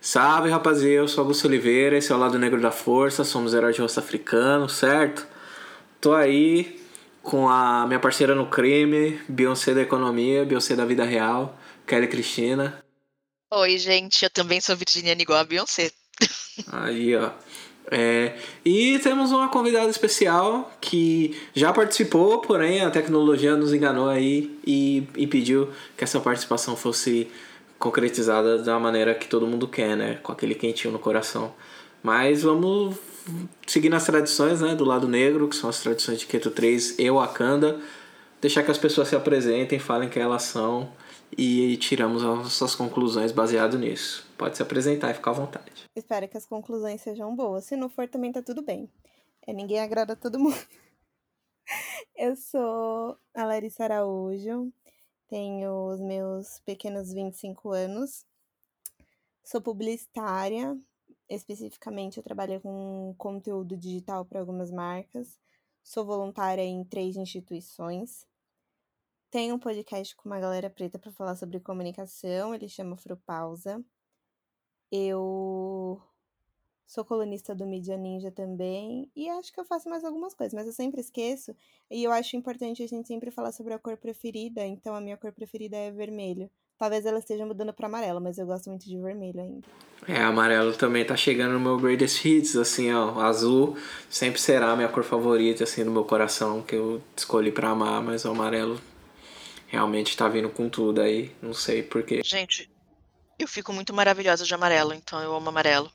Salve rapaziada, eu sou Augusto Oliveira, esse é o Lado Negro da Força, somos heróis de rosto africano, certo? Tô aí com a minha parceira no crime, Beyoncé da economia, Beyoncé da vida real, Kelly Cristina. Oi, gente, eu também sou virginiana igual a Beyoncé. Aí, ó. É, e temos uma convidada especial que já participou, porém a tecnologia nos enganou aí e impediu que essa participação fosse concretizada da maneira que todo mundo quer, né? Com aquele quentinho no coração. Mas vamos seguir nas tradições, né? Do lado negro, que são as tradições de Keto 3 e Wakanda. Deixar que as pessoas se apresentem, falem quem elas são e tiramos as nossas conclusões baseado nisso. Pode se apresentar e ficar à vontade. Espero que as conclusões sejam boas. Se não for, também tá tudo bem. É, ninguém agrada todo mundo. Eu sou a Larissa Araújo, tenho os meus pequenos 25 anos. Sou publicitária, especificamente eu trabalho com conteúdo digital para algumas marcas. Sou voluntária em três instituições. Tenho um podcast com uma galera preta para falar sobre comunicação, ele chama Frupausa. Eu Sou colunista do Mídia Ninja também. E acho que eu faço mais algumas coisas, mas eu sempre esqueço. E eu acho importante a gente sempre falar sobre a cor preferida. Então a minha cor preferida é vermelho. Talvez ela esteja mudando para amarelo, mas eu gosto muito de vermelho ainda. É, amarelo também tá chegando no meu greatest hits, assim, ó. Azul sempre será a minha cor favorita, assim, no meu coração, que eu escolhi para amar, mas o amarelo realmente tá vindo com tudo aí. Não sei porquê. Gente, eu fico muito maravilhosa de amarelo, então eu amo amarelo.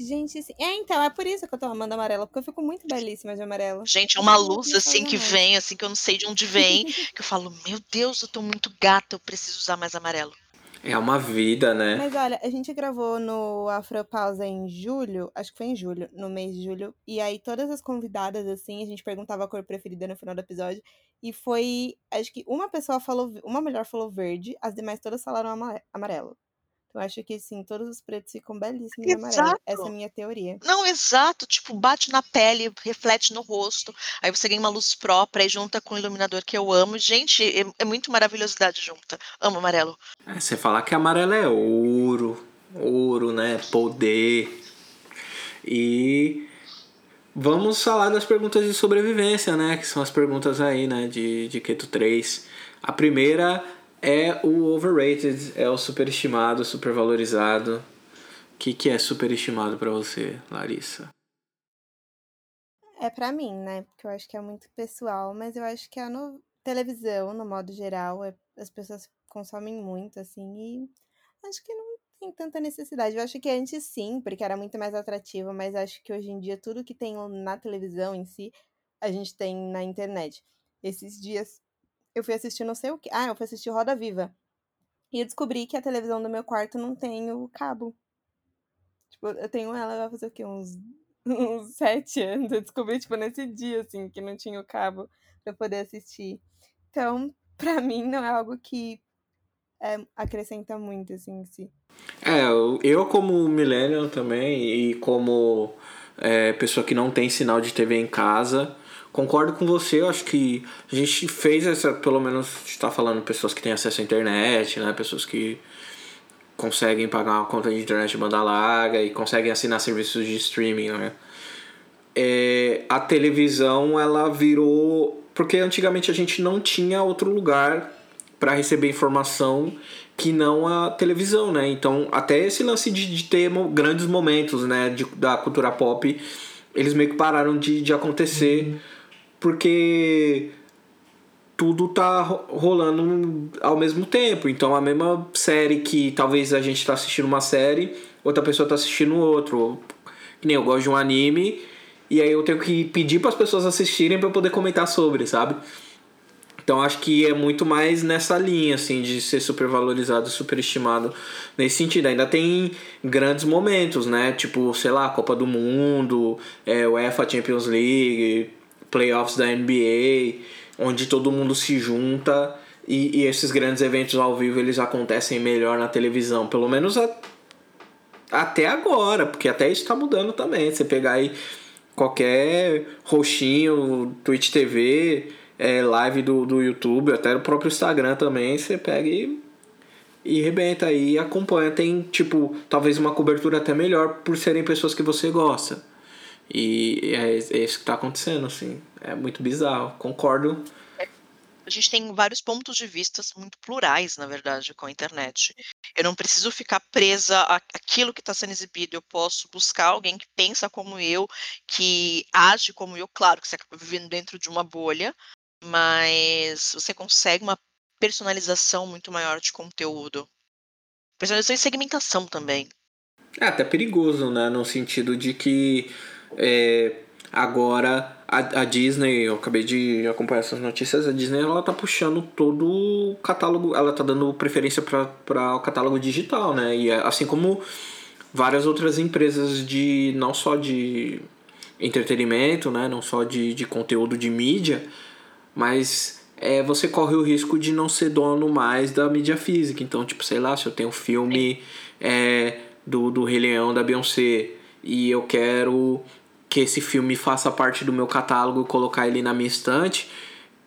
Gente, sim. É, então, é por isso que eu tô amando amarelo, porque eu fico muito belíssima de amarelo. Gente, é uma luz assim que vem, assim, que eu não sei de onde vem, que eu falo, meu Deus, eu tô muito gata, eu preciso usar mais amarelo. É uma vida, né? Mas olha, a gente gravou no Afropausa em julho, acho que foi em julho, no mês de julho, e aí todas as convidadas, assim, a gente perguntava a cor preferida no final do episódio, e foi, acho que uma pessoa falou, uma mulher falou verde, as demais todas falaram amarelo. Eu acho que sim, todos os pretos ficam belíssimos de amarelo. Essa é a minha teoria. Não, exato. Tipo, bate na pele, reflete no rosto. Aí você ganha uma luz própria e junta com o iluminador que eu amo. Gente, é, é muito maravilhosidade junta. Amo amarelo. É, você falar que amarelo é ouro. Ouro, né? Poder. E vamos falar das perguntas de sobrevivência, né? Que são as perguntas aí, né? De, de Keto 3. A primeira é o overrated, é o superestimado, supervalorizado. O que, que é superestimado para você, Larissa? É para mim, né? Porque eu acho que é muito pessoal, mas eu acho que a no... televisão, no modo geral, é... as pessoas consomem muito, assim, e acho que não tem tanta necessidade. Eu acho que antes sim, porque era muito mais atrativo, mas acho que hoje em dia tudo que tem na televisão em si, a gente tem na internet. Esses dias eu fui assistir não sei o que. Ah, eu fui assistir Roda Viva. E eu descobri que a televisão do meu quarto não tem o cabo. Tipo, eu tenho ela, vai fazer o quê? Uns, uns sete anos. Eu descobri, tipo, nesse dia, assim, que não tinha o cabo pra poder assistir. Então, pra mim, não é algo que é, acrescenta muito, assim, em si. É, eu como millennial também e como é, pessoa que não tem sinal de TV em casa, concordo com você, eu acho que a gente fez essa, pelo menos está falando pessoas que têm acesso à internet, né, pessoas que conseguem pagar uma conta de internet de banda larga e conseguem assinar serviços de streaming, né? É, a televisão ela virou porque antigamente a gente não tinha outro lugar para receber informação que não a televisão, né? Então até esse lance de, de ter grandes momentos, né, de, da cultura pop, eles meio que pararam de, de acontecer. Uhum porque tudo tá rolando ao mesmo tempo. Então a mesma série que talvez a gente tá assistindo uma série, outra pessoa tá assistindo outro. Que nem eu gosto de um anime e aí eu tenho que pedir para as pessoas assistirem para eu poder comentar sobre, sabe? Então acho que é muito mais nessa linha assim de ser supervalorizado, superestimado nesse sentido. Ainda tem grandes momentos, né? Tipo, sei lá, Copa do Mundo, é, UEFA Champions League, playoffs da NBA, onde todo mundo se junta e, e, esses grandes eventos ao vivo eles acontecem melhor na televisão, pelo menos a, até agora, porque até isso está mudando também. Você pegar aí qualquer roxinho, Twitch TV, é, live do, do YouTube, até o próprio Instagram também, você pega e e rebenta e acompanha. Tem, tipo, talvez uma cobertura até melhor por serem pessoas que você gosta. E é, é isso que tá acontecendo, assim. É muito bizarro. Concordo. A gente tem vários pontos de vista muito plurais, na verdade, com a internet. Eu não preciso ficar presa àquilo que está sendo exibido. Eu posso buscar alguém que pensa como eu, que age como eu. Claro que você acaba vivendo dentro de uma bolha, mas você consegue uma personalização muito maior de conteúdo. Personalização e segmentação também. É até perigoso, né? No sentido de que é, agora a, a, Disney, eu acabei de acompanhar essas notícias, a Disney ela tá puxando todo o catálogo, ela tá dando preferência para o catálogo digital, né? E é, assim como várias outras empresas de não só de entretenimento, né? Não só de, de conteúdo de mídia, mas é, você corre o risco de não ser dono mais da mídia física. Então, tipo, sei lá, se eu tenho um filme é, do, do Rei Leão, da Beyoncé, e eu quero que esse filme faça parte do meu catálogo e colocar ele na minha estante,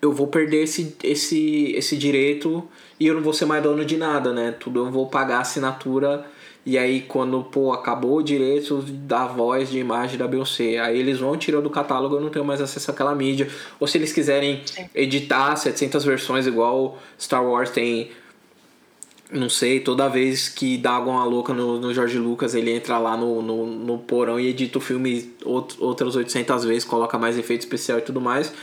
eu vou perder esse, esse, esse direito e eu não vou ser mais dono de nada, né? Tudo eu vou pagar assinatura e aí quando, pô, acabou o direito da voz, de imagem da Beyoncé, aí eles vão tirando do catálogo, eu não tenho mais acesso àquela mídia. Ou se eles quiserem editar 700 versões igual Star Wars tem não sei, toda vez que dá alguma louca no, no George Lucas, ele entra lá no, no, no porão e edita o filme outras 800 vezes, coloca mais efeito especial e tudo mais.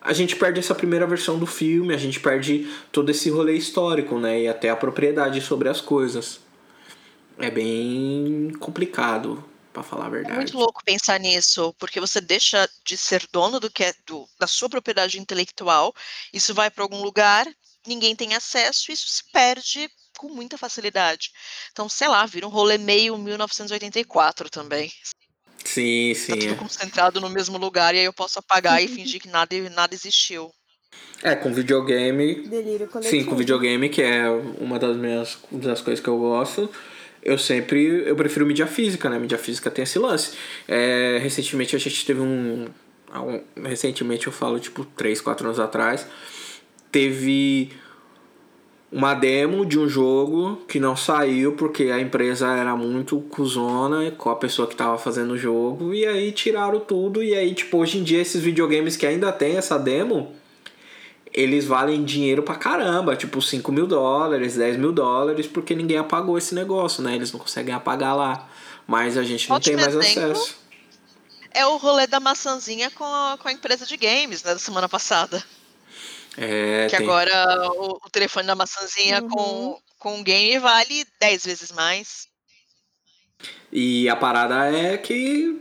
A gente perde essa primeira versão do filme, a gente perde todo esse rolê histórico, né? E até a propriedade sobre as coisas é bem complicado, para falar a verdade. É muito louco pensar nisso, porque você deixa de ser dono do que é do, da sua propriedade intelectual, isso vai para algum lugar, ninguém tem acesso, isso se perde com muita facilidade. Então, sei lá, vira um rolê meio 1984 também. Sim, sim. Tá tudo é. concentrado no mesmo lugar e aí eu posso apagar e fingir que nada, nada existiu. É, com videogame. Delírio coletivo. Sim, com videogame, que é uma das minhas das coisas que eu gosto eu sempre eu prefiro mídia física, né? Mídia física tem esse lance. É, recentemente a gente teve um, um, Recentemente eu falo, tipo, 3, 4 anos atrás. Teve uma demo de um jogo que não saiu porque a empresa era muito cuzona com a pessoa que estava fazendo o jogo. E aí tiraram tudo. E aí, tipo, hoje em dia esses videogames que ainda tem essa demo eles valem dinheiro pra caramba, tipo 5 mil dólares, 10 mil dólares, porque ninguém apagou esse negócio, né? Eles não conseguem apagar lá. Mas a gente não Ótimo tem mais exemplo. acesso. É o rolê da maçãzinha com a, com a empresa de games, né, da semana passada. É, que tem... agora o, o, telefone da maçãzinha uhum. com, com o game vale 10 vezes mais. E a parada é que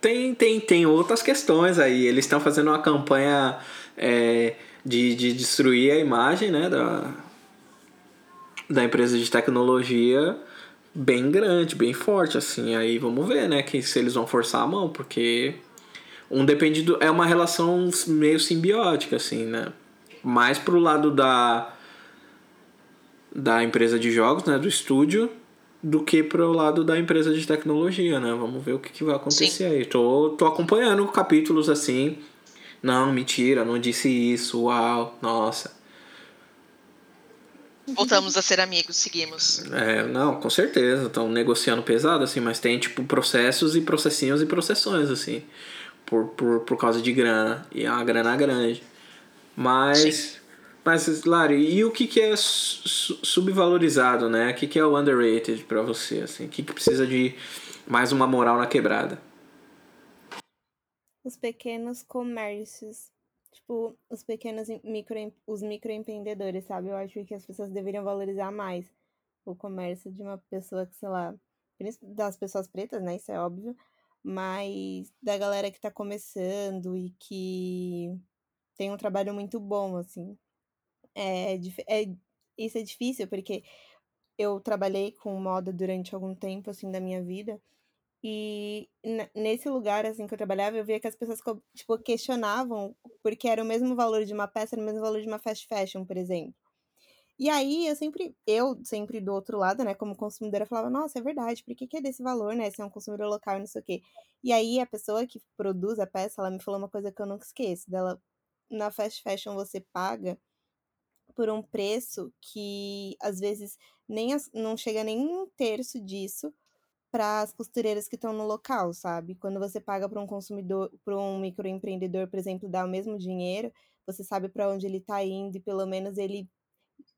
tem, tem, tem outras questões aí. Eles estão fazendo uma campanha é, de, de destruir a imagem né, da, da empresa de tecnologia bem grande, bem forte, assim. Aí vamos ver, né, que se eles vão forçar a mão, porque um depende do. É uma relação meio simbiótica, assim, né? Mais pro lado da. da empresa de jogos, né? Do estúdio, do que pro lado da empresa de tecnologia, né? Vamos ver o que, que vai acontecer Sim. aí. Tô, tô acompanhando capítulos assim não, mentira, não disse isso. Uau, nossa. Voltamos a ser amigos, seguimos. É, não, com certeza. Estão negociando pesado, assim, mas tem, tipo, processos e processinhos e processões, assim. Por, por, por causa de grana. E é uma grana grande. Mas. Sim. Mas, Lari, e o que, que é subvalorizado, né? O que, que é o underrated para você, assim? O que, que precisa de mais uma moral na quebrada? os pequenos comércios, tipo, os pequenos micro, os microempreendedores, sabe? Eu acho que as pessoas deveriam valorizar mais o comércio de uma pessoa que, sei lá, das pessoas pretas, né? Isso é óbvio, mas da galera que tá começando e que tem um trabalho muito bom, assim. É, é, isso é difícil porque eu trabalhei com moda durante algum tempo, assim, da minha vida. E nesse lugar, assim, que eu trabalhava, eu via que as pessoas, tipo, questionavam porque era o mesmo valor de uma peça, era o mesmo valor de uma fast fashion, por exemplo. E aí, eu sempre, eu sempre do outro lado, né, como consumidora, falava, nossa, é verdade, por que, que é desse valor, né, se é um consumidor local e não sei o quê. E aí, a pessoa que produz a peça, ela me falou uma coisa que eu nunca esqueço, dela, na fast fashion você paga por um preço que às vezes nem as, não chega nem um terço disso para as costureiras que estão no local, sabe? Quando você paga para um consumidor, para um microempreendedor, por exemplo, dar o mesmo dinheiro, você sabe para onde ele está indo e pelo menos ele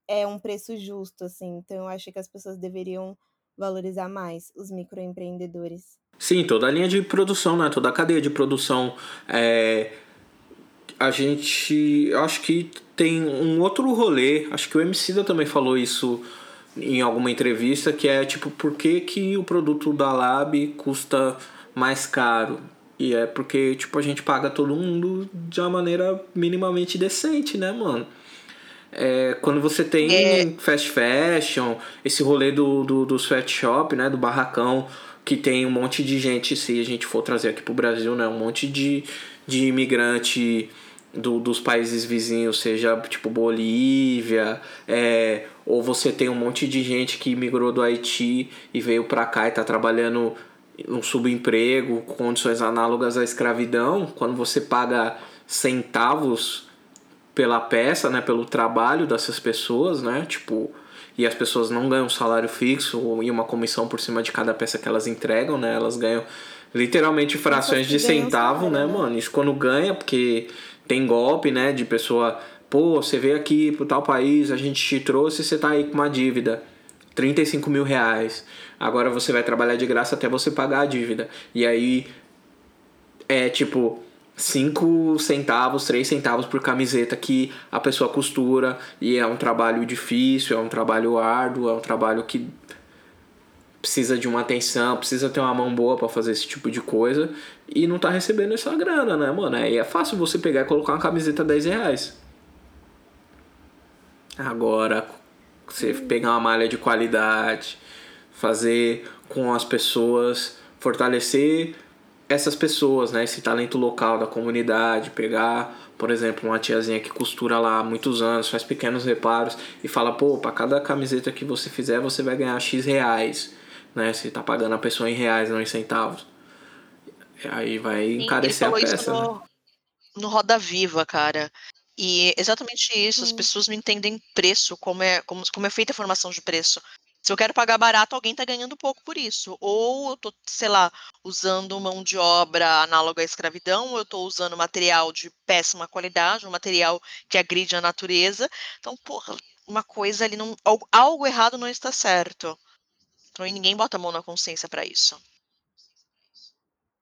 é um preço justo, assim. Então eu acho que as pessoas deveriam valorizar mais os microempreendedores. Sim, toda a linha de produção, né? Toda a cadeia de produção. É... A gente. Eu acho que tem um outro rolê. Acho que o Emicida também falou isso em alguma entrevista, que é tipo, por que, que o produto da Lab custa mais caro? E é porque, tipo, a gente paga todo mundo de uma maneira minimamente decente, né, mano? É, quando você tem é... fast fashion, esse rolê do, do, do sweatshop, né, do barracão, que tem um monte de gente, se a gente for trazer aqui pro Brasil, né, um monte de, de imigrante do, dos países vizinhos, seja tipo Bolívia, é, ou você tem um monte de gente que migrou do Haiti e veio pra cá e tá trabalhando um subemprego, condições análogas à escravidão, quando você paga centavos pela peça, né, pelo trabalho dessas pessoas, né, tipo, e as pessoas não ganham um salário fixo e uma comissão por cima de cada peça que elas entregam, né, elas ganham literalmente frações de centavo, né, né, mano, isso quando ganha, porque tem golpe, né, de pessoa, pô, você veio aqui pro tal país, a gente te trouxe e você tá aí com uma dívida, 35 mil reais, agora você vai trabalhar de graça até você pagar a dívida, e aí é tipo 5 centavos, 3 centavos por camiseta que a pessoa costura. E é um trabalho difícil, é um trabalho árduo, é um trabalho que precisa de uma atenção, precisa ter uma mão boa para fazer esse tipo de coisa e não tá recebendo essa grana, né, mano? Aí é fácil você pegar e colocar uma camiseta 10 reais. Agora, você pegar uma malha de qualidade, fazer com as pessoas, fortalecer essas pessoas, né, esse talento local da comunidade, pegar, por exemplo, uma tiazinha que costura lá há muitos anos, faz pequenos reparos e fala, pô, para cada camiseta que você fizer, você vai ganhar X reais, né? Você tá pagando a pessoa em reais, não em centavos. Aí vai encarecer a peça, no, né? no Roda Viva, cara. E exatamente isso, hum. as pessoas não entendem preço, como é, como, como é feita a formação de preço. Se eu quero pagar barato, alguém está ganhando pouco por isso. Ou eu tô, sei lá, usando mão de obra análoga à escravidão, ou eu estou usando material de péssima qualidade, um material que agride a natureza. Então, porra, uma coisa ali não. Algo, algo errado não está certo. Então, e ninguém bota a mão na consciência para isso.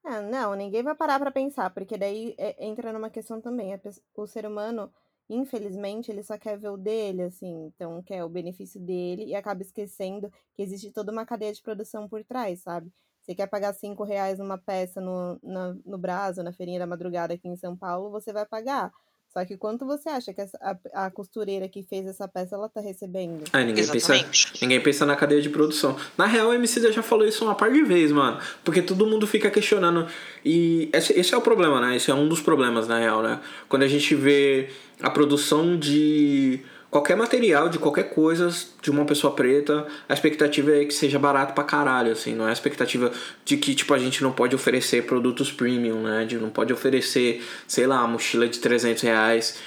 Ah, não, ninguém vai parar para pensar, porque daí é, entra numa questão também. o ser humano infelizmente, ele só quer ver o dele, assim, então quer o benefício dele e acaba esquecendo que existe toda uma cadeia de produção por trás, sabe? Você quer pagar cinco reais numa peça no, na, no Brasil, na Feirinha da Madrugada aqui em São Paulo, você vai pagar. Só que quanto você acha que essa, a, a, costureira que fez essa peça ela tá recebendo? É, ninguém pensa, ninguém pensa na cadeia de produção. Na real, o MC já falou isso uma par de vezes, mano. Porque todo mundo fica questionando. E esse, esse é o problema, né? Esse é um dos problemas, na real, né? Quando a gente vê a produção de qualquer material, de qualquer coisa de uma pessoa preta, a expectativa é que seja barato pra caralho, assim, não é a expectativa de que, tipo, a gente não pode oferecer produtos premium, né, de não pode oferecer, sei lá, mochila de 300 reais,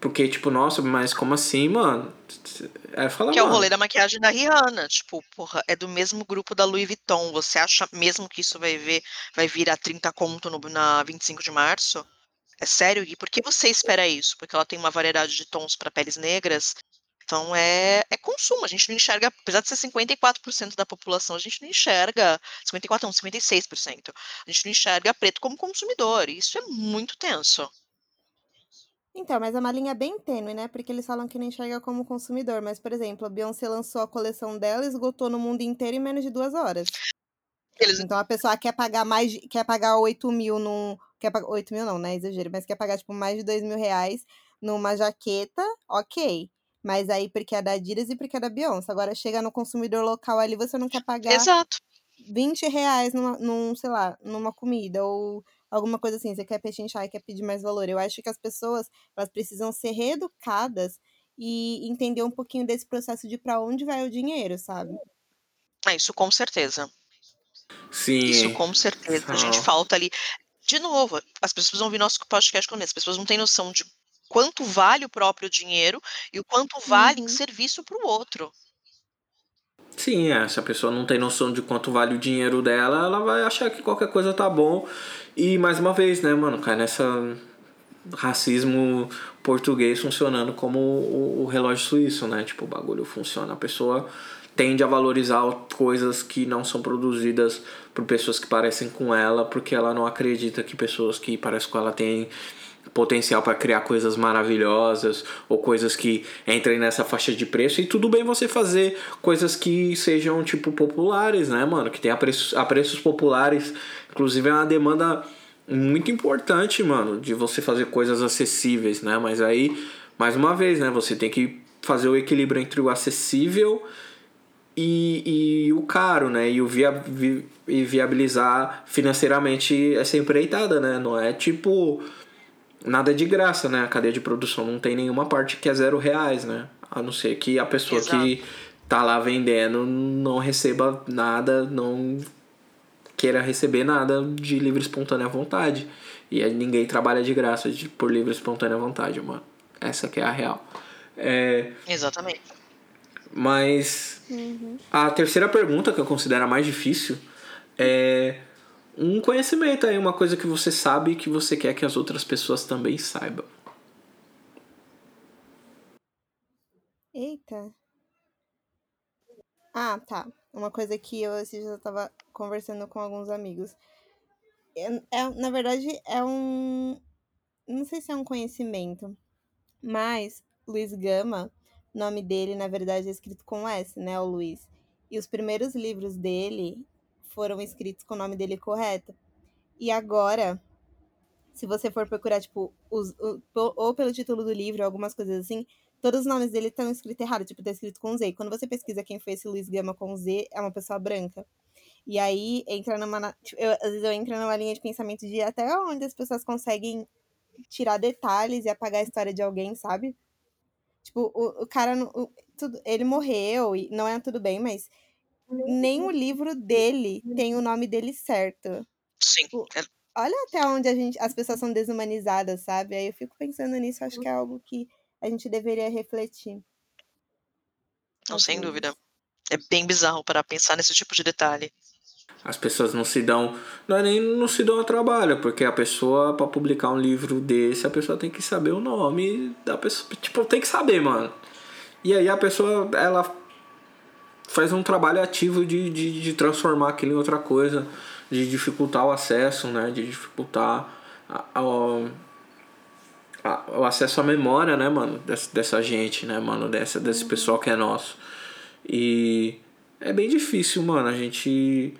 porque, tipo, nossa, mas como assim, mano? É falar, que é o rolê da maquiagem da Rihanna, tipo, porra, é do mesmo grupo da Louis Vuitton, você acha mesmo que isso vai, ver, vai vir a 30 conto no, na 25 de março? É sério? E por que você espera isso? Porque ela tem uma variedade de tons para peles negras. Então é, é consumo, a gente não enxerga, apesar de ser 54% da população, a gente não enxerga, 54 não, 56%, a gente não enxerga preto como consumidor, e isso é muito tenso. Então, mas é uma linha bem tênue, né? Porque eles falam que não enxerga como consumidor. Mas, por exemplo, a Beyoncé lançou a coleção dela e esgotou no mundo inteiro em menos de duas horas. Eles... Então a pessoa quer pagar mais, quer pagar 8 mil num. Quer pagar 8 mil não, né? Exagero, mas quer pagar, tipo, mais de 2 mil reais numa jaqueta, ok. Mas aí porque é da Adidas e porque é da Beyoncé. Agora chega no consumidor local ali, você não quer pagar Exato. 20 reais numa, num, sei lá, numa comida ou alguma coisa assim. Você quer pechinchar e quer pedir mais valor. Eu acho que as pessoas, elas precisam ser reeducadas e entender um pouquinho desse processo de para onde vai o dinheiro, sabe? É, isso com certeza. Sim. Isso com certeza. A gente falta ali. De novo, as pessoas vão ouvir nosso podcast com as pessoas não têm noção de quanto vale o próprio dinheiro e o quanto vale Uhum. em serviço para o outro. Sim, é, se a pessoa não tem noção de quanto vale o dinheiro dela, ela vai achar que qualquer coisa tá bom. E mais uma vez, né, mano, cai nessa racismo português funcionando como o, o relógio suíço, né? Tipo, o bagulho funciona. A pessoa tende a valorizar coisas que não são produzidas por pessoas que parecem com ela, porque ela não acredita que pessoas que parecem com ela têm potencial para criar coisas maravilhosas ou coisas que entrem nessa faixa de preço. E tudo bem você fazer coisas que sejam tipo populares, né, mano, que tenha preços, a preços populares, inclusive é uma demanda muito importante, mano, de você fazer coisas acessíveis, né? Mas aí, mais uma vez, né, você tem que fazer o equilíbrio entre o acessível e, e o caro, né? E o via, vi, e viabilizar financeiramente essa empreitada, né? Não é tipo nada de graça, né? A cadeia de produção não tem nenhuma parte que é zero reais, né? A não ser que a pessoa Exato. que tá lá vendendo não receba nada, não queira receber nada de livre espontânea vontade. E ninguém trabalha de graça de, por livre espontânea vontade, mano. Essa que é a real. É, Exatamente. mas Uhum. a terceira pergunta, que eu considero a mais difícil, é um conhecimento aí, uma coisa que você sabe e que você quer que as outras pessoas também saibam. Eita. Ah, tá. Uma coisa que eu esse dia eu tava conversando com alguns amigos. É, é- na verdade, é um. Não sei se é um conhecimento, mas Luiz Gama, o nome dele, na verdade, é escrito com S, né? O Luiz. E os primeiros livros dele foram escritos com o nome dele correto. E agora, se você for procurar, tipo, os, o- ou pelo título do livro, algumas coisas assim, todos os nomes dele estão escritos errado, tipo, tá escrito com Z. E quando você pesquisa quem foi esse Luiz Gama com Z, é uma pessoa branca. E aí entra numa. tipo, eu- às vezes eu entro numa linha de pensamento de até onde as pessoas conseguem tirar detalhes e apagar a história de alguém, sabe? Tipo, o, o cara. o- tudo, ele morreu e não é tudo bem, mas nem o livro dele tem o nome dele certo. Sim. Tipo, É- Olha até onde a gente, as pessoas são desumanizadas, sabe? Aí eu fico pensando nisso, acho que é algo que a gente deveria refletir. Não, sem dúvida. É bem bizarro para pensar nesse tipo de detalhe. As pessoas não se dão. Não é nem não se dão a trabalho, porque a pessoa, pra publicar um livro desse, a pessoa tem que saber o nome da pessoa. Tipo, tem que saber, mano. E aí a pessoa, ela faz um trabalho ativo de, de, de transformar aquilo em outra coisa, de dificultar o acesso, né? De dificultar a, a- a- o acesso à memória, né, mano? Dessa, dessa gente, né, mano? Dessa, desse pessoal que é nosso. E é bem difícil, mano. A gente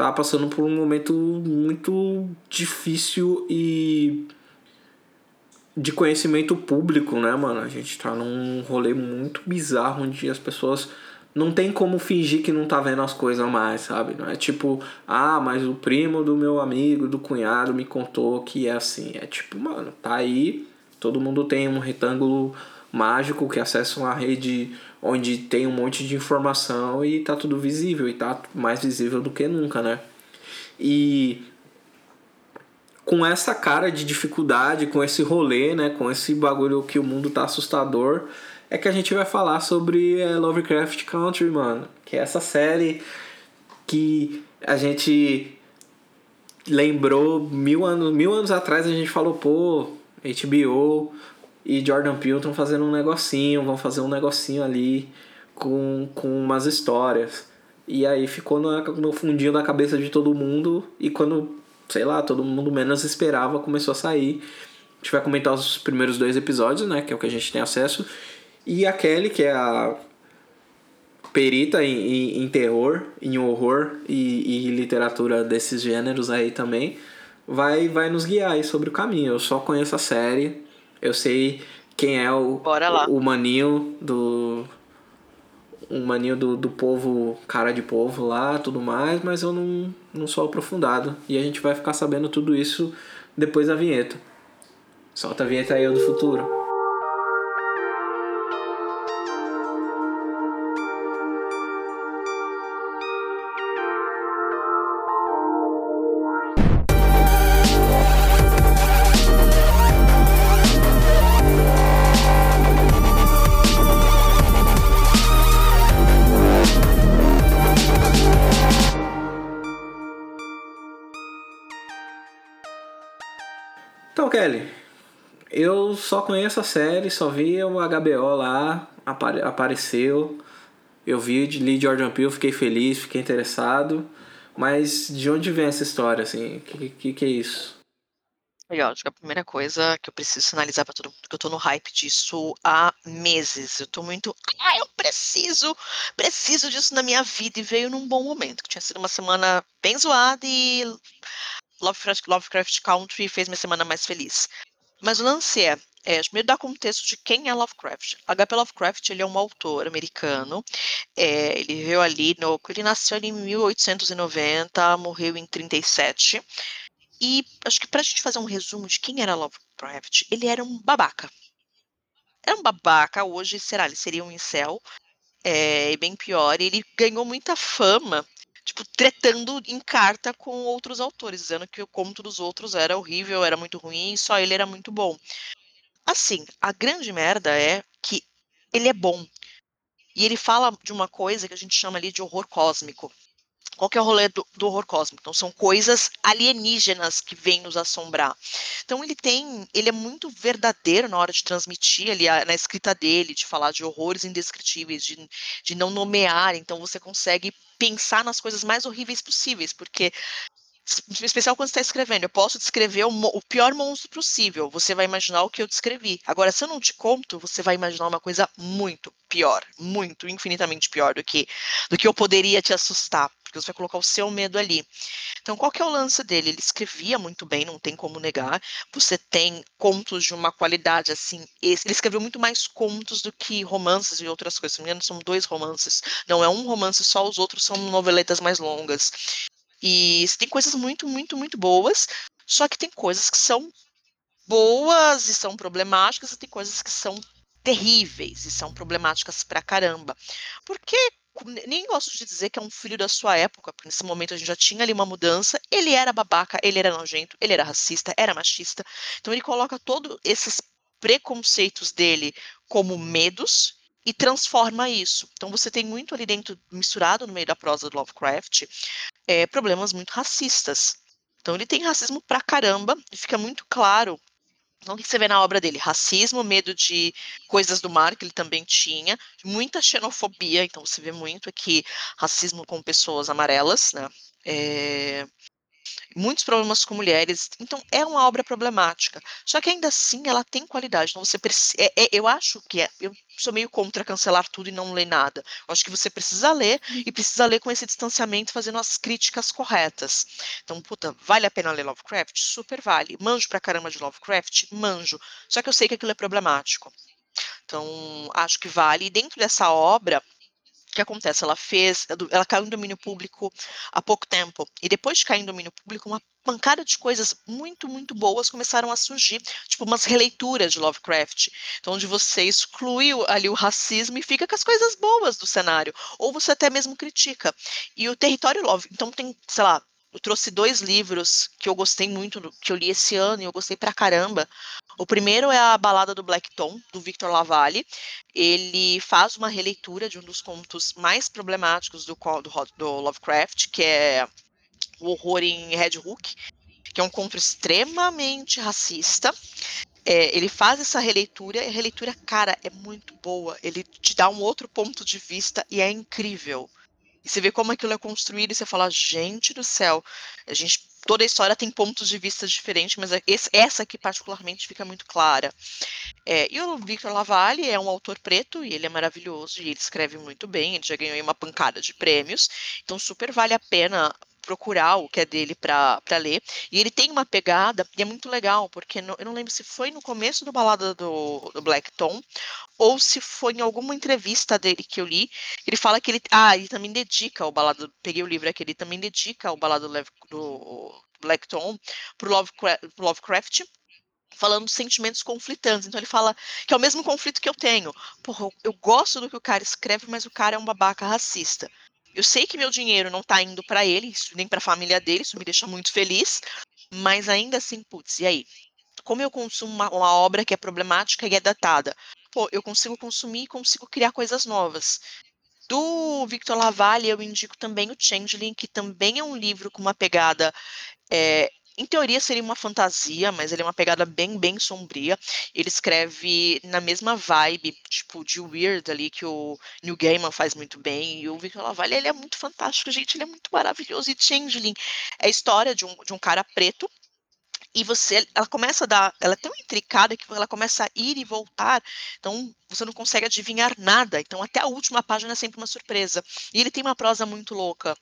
tá passando por um momento muito difícil e de conhecimento público, né, mano? A gente tá num rolê muito bizarro onde as pessoas não tem como fingir que não tá vendo as coisas mais, sabe? Não é tipo, ah, mas o primo do meu amigo, do cunhado me contou que é assim. É tipo, mano, tá aí, todo mundo tem um retângulo mágico que acessa uma rede onde tem um monte de informação e tá tudo visível e tá mais visível do que nunca, né? E com essa cara de dificuldade, com esse rolê, né, com esse bagulho que o mundo tá assustador, é que a gente vai falar sobre é, Lovecraft Country, mano, que é essa série que a gente lembrou mil anos, mil anos atrás a gente falou, pô, HBO e Jordan Peele estão fazendo um negocinho, vão fazer um negocinho ali com, com umas histórias. E aí ficou no fundinho da cabeça de todo mundo e quando, sei lá, todo mundo menos esperava, começou a sair. A gente vai comentar os primeiros dois episódios, né, que é o que a gente tem acesso. E a Kelly, que é a perita em, em, em terror, em horror e, e literatura desses gêneros aí também, vai, vai nos guiar aí sobre o caminho. Eu só conheço a série, eu sei quem é o, lá. o maninho do. O maninho do, do povo, cara de povo lá, tudo mais, mas eu não, não sou aprofundado. E a gente vai ficar sabendo tudo isso depois da vinheta. Solta a vinheta aí, eu do futuro. Kelly, eu só conheço a série, só vi o HBO lá, apare apareceu. Eu vi, li Jordan Peele, fiquei feliz, fiquei interessado. Mas de onde vem essa história, assim? O que, que, que é isso? Legal, acho que a primeira coisa que eu preciso sinalizar para todo mundo que eu tô no hype disso há meses. Eu tô muito. Ah, eu preciso, preciso disso na minha vida. E veio num bom momento, que tinha sido uma semana bem zoada e Lovecraft, Lovecraft Country fez minha semana mais feliz. Mas o lance é, é, primeiro dar contexto de quem é Lovecraft. H.P. Lovecraft ele é um autor americano. É, ele veio ali no, ele nasceu ali em 1890, morreu em 37. E acho que para a gente fazer um resumo de quem era Lovecraft, ele era um babaca. Era um babaca. Hoje, será? Ele seria um incel. É, bem pior. Ele ganhou muita fama tipo, tretando em carta com outros autores, dizendo que o conto dos outros era horrível, era muito ruim, só ele era muito bom. Assim, a grande merda é que ele é bom. E ele fala de uma coisa que a gente chama ali de horror cósmico. Qual que é o rolê do, do, horror cósmico? Então são coisas alienígenas que vêm nos assombrar. Então ele tem, ele é muito verdadeiro na hora de transmitir ali a, na escrita dele, de falar de horrores indescritíveis, de, de não nomear. Então você consegue pensar nas coisas mais horríveis possíveis, porque especial quando está escrevendo, eu posso descrever o, o, pior monstro possível, você vai imaginar o que eu descrevi. Agora, se eu não te conto, você vai imaginar uma coisa muito pior, muito, infinitamente pior do que do que eu poderia te assustar porque você vai colocar o seu medo ali. Então, qual que é o lance dele? Ele escrevia muito bem, não tem como negar. Você tem contos de uma qualidade assim. Ele escreveu muito mais contos do que romances e outras coisas. Se não me engano, são dois romances. Não é um romance só, os outros são noveletas mais longas. E tem coisas muito, muito, muito boas. Só que tem coisas que são boas e são problemáticas, e tem coisas que são terríveis e são problemáticas pra caramba. Porque nem gosto de dizer que é um filho da sua época, porque nesse momento a gente já tinha ali uma mudança. Ele era babaca, ele era nojento, ele era racista, era machista. Então ele coloca todos esses preconceitos dele como medos e transforma isso. Então você tem muito ali dentro, misturado no meio da prosa do Lovecraft, é, problemas muito racistas. Então ele tem racismo pra caramba, e fica muito claro então, o que você vê na obra dele? Racismo, medo de coisas do mar, que ele também tinha, muita xenofobia, então você vê muito aqui racismo com pessoas amarelas, né? É, muitos problemas com mulheres. Então, é uma obra problemática. Só que ainda assim ela tem qualidade. Então, você precisa. É, é, eu acho que é. Eu sou meio contra cancelar tudo e não ler nada. Eu acho que você precisa ler uhum. e precisa ler com esse distanciamento, fazendo as críticas corretas. Então, puta, vale a pena ler Lovecraft? Super vale. Manjo pra caramba de Lovecraft? Manjo. Só que eu sei que aquilo é problemático. Então, acho que vale. E dentro dessa obra, o que acontece? Ela fez, ela caiu em domínio público há pouco tempo. E depois de cair em domínio público, uma pancada de coisas muito, muito boas começaram a surgir, tipo umas releituras de Lovecraft, então onde você exclui ali o racismo e fica com as coisas boas do cenário, ou você até mesmo critica. E o território Love, então tem, sei lá, eu trouxe dois livros que eu gostei muito, que eu li esse ano e eu gostei pra caramba. O primeiro é a Balada do Black Tom, do Victor Lavalle. Ele faz uma releitura de um dos contos mais problemáticos do, do, do Lovecraft, que é O Horror em Red Hook, que é um conto extremamente racista. É, ele faz essa releitura e a releitura, cara, é muito boa. Ele te dá um outro ponto de vista e é incrível. E você vê como aquilo é construído e você fala, gente do céu, a gente toda a história tem pontos de vista diferentes, mas é essa aqui particularmente fica muito clara. É, e o Victor Lavalle é um autor preto e ele é maravilhoso e ele escreve muito bem, ele já ganhou uma pancada de prêmios, então super vale a pena procurar o que é dele para ler. E ele tem uma pegada, e é muito legal, porque no, eu não lembro se foi no começo do Balada do, do Black Tom, ou se foi em alguma entrevista dele que eu li, ele fala que ele. Ah, ele também dedica o Balada. Peguei o livro aqui, ele também dedica o Balada do, Black Tom pro Lovecraft, Lovecraft falando de sentimentos conflitantes. Então ele fala que é o mesmo conflito que eu tenho. Porra, eu gosto do que o cara escreve, mas o cara é um babaca racista. Eu sei que meu dinheiro não está indo para ele, nem para a família dele, isso me deixa muito feliz, mas ainda assim, putz, e aí? Como eu consumo uma, uma obra que é problemática e é datada? Pô, eu consigo consumir e consigo criar coisas novas. Do Victor Lavalle, eu indico também o Changeling, que também é um livro com uma pegada é, em teoria seria uma fantasia, mas ele é uma pegada bem, bem sombria. Ele escreve na mesma vibe, tipo, de Weird ali, que o New Gaiman faz muito bem. E o Victor Lavallee, ele é muito fantástico, gente. Ele é muito maravilhoso. E Changeling é a história de um, de um cara preto e você, ela começa a dar, ela é tão intricada que ela começa a ir e voltar, então você não consegue adivinhar nada, então até a última página é sempre uma surpresa. E ele tem uma prosa muito louca.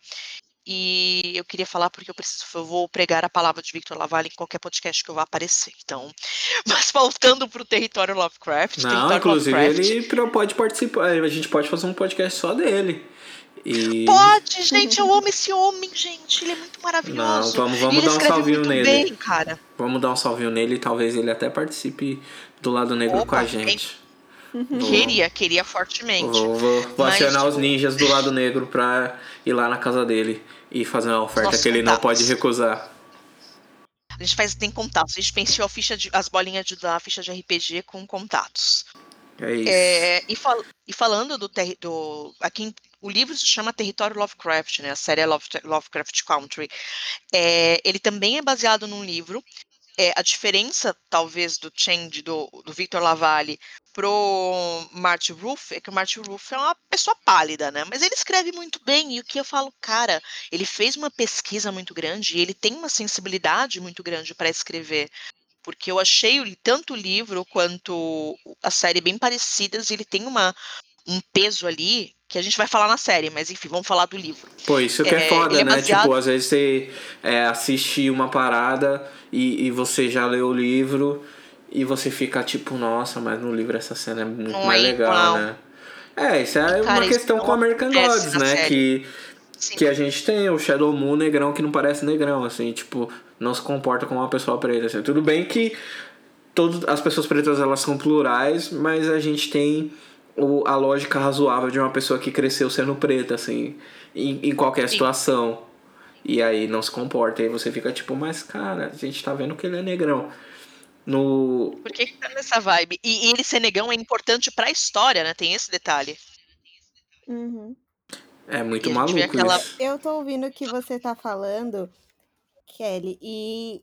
E eu queria falar porque eu preciso, eu vou pregar a palavra de Victor Lavallee em qualquer podcast que eu vá aparecer. Então, mas voltando para o território Lovecraft. Não, território inclusive Lovecraft, ele pode participar, a gente pode fazer um podcast só dele. E... Pode, gente, eu amo esse homem, gente. Ele é muito maravilhoso. Não, vamos, vamos dar um salvinho nele. bem, cara. Vamos dar um salvinho nele e talvez ele até participe do lado negro Opa, com a gente. Vou- Queria, queria fortemente. Vou, vou, vou Mas, acionar os tipo, ninjas do lado negro pra ir lá na casa dele e fazer uma oferta que ele não pode recusar. A gente faz, tem contatos. A gente preencheu a ficha de, as bolinhas de, da ficha de RPG com contatos. É isso. É, e, fal- e falando do, terri- do aqui o livro se chama Território Lovecraft, né? A série é Love- Lovecraft Country. É, ele também é baseado num livro. É, a diferença, talvez, do Change do, do Victor Lavalle pro Marty Ruff é que o Marty Ruff é uma pessoa pálida, né? Mas ele escreve muito bem. E o que eu falo, cara, ele fez uma pesquisa muito grande e ele tem uma sensibilidade muito grande para escrever. Porque eu achei tanto o livro quanto a série bem parecidas, e ele tem uma, um peso ali que a gente vai falar na série, mas enfim, vamos falar do livro. Pô, isso que é, é, foda, é né? baseado- Tipo, às vezes você é, assiste uma parada e, e você já leu o livro e você fica tipo, nossa, mas no livro essa cena é muito Não mais é legal, igual. né? É, isso é cara, uma questão é com American Gods, né? série. Que, Sim. que a gente tem o Shadow Moon negrão que não parece negrão, assim, tipo, não se comporta como uma pessoa preta. Assim. Tudo bem que todas as pessoas pretas elas são plurais, mas a gente tem o, a lógica razoável de uma pessoa que cresceu sendo preta, assim, em, em qualquer Sim. situação. E aí não se comporta. E aí você fica tipo, mas cara, a gente tá vendo que ele é negrão. No. Por que, que tá nessa vibe? E, e ele ser negão é importante pra história, né? Tem esse detalhe. Uhum. É muito maluco aquela- isso. Eu tô ouvindo o que você tá falando, Kelly, e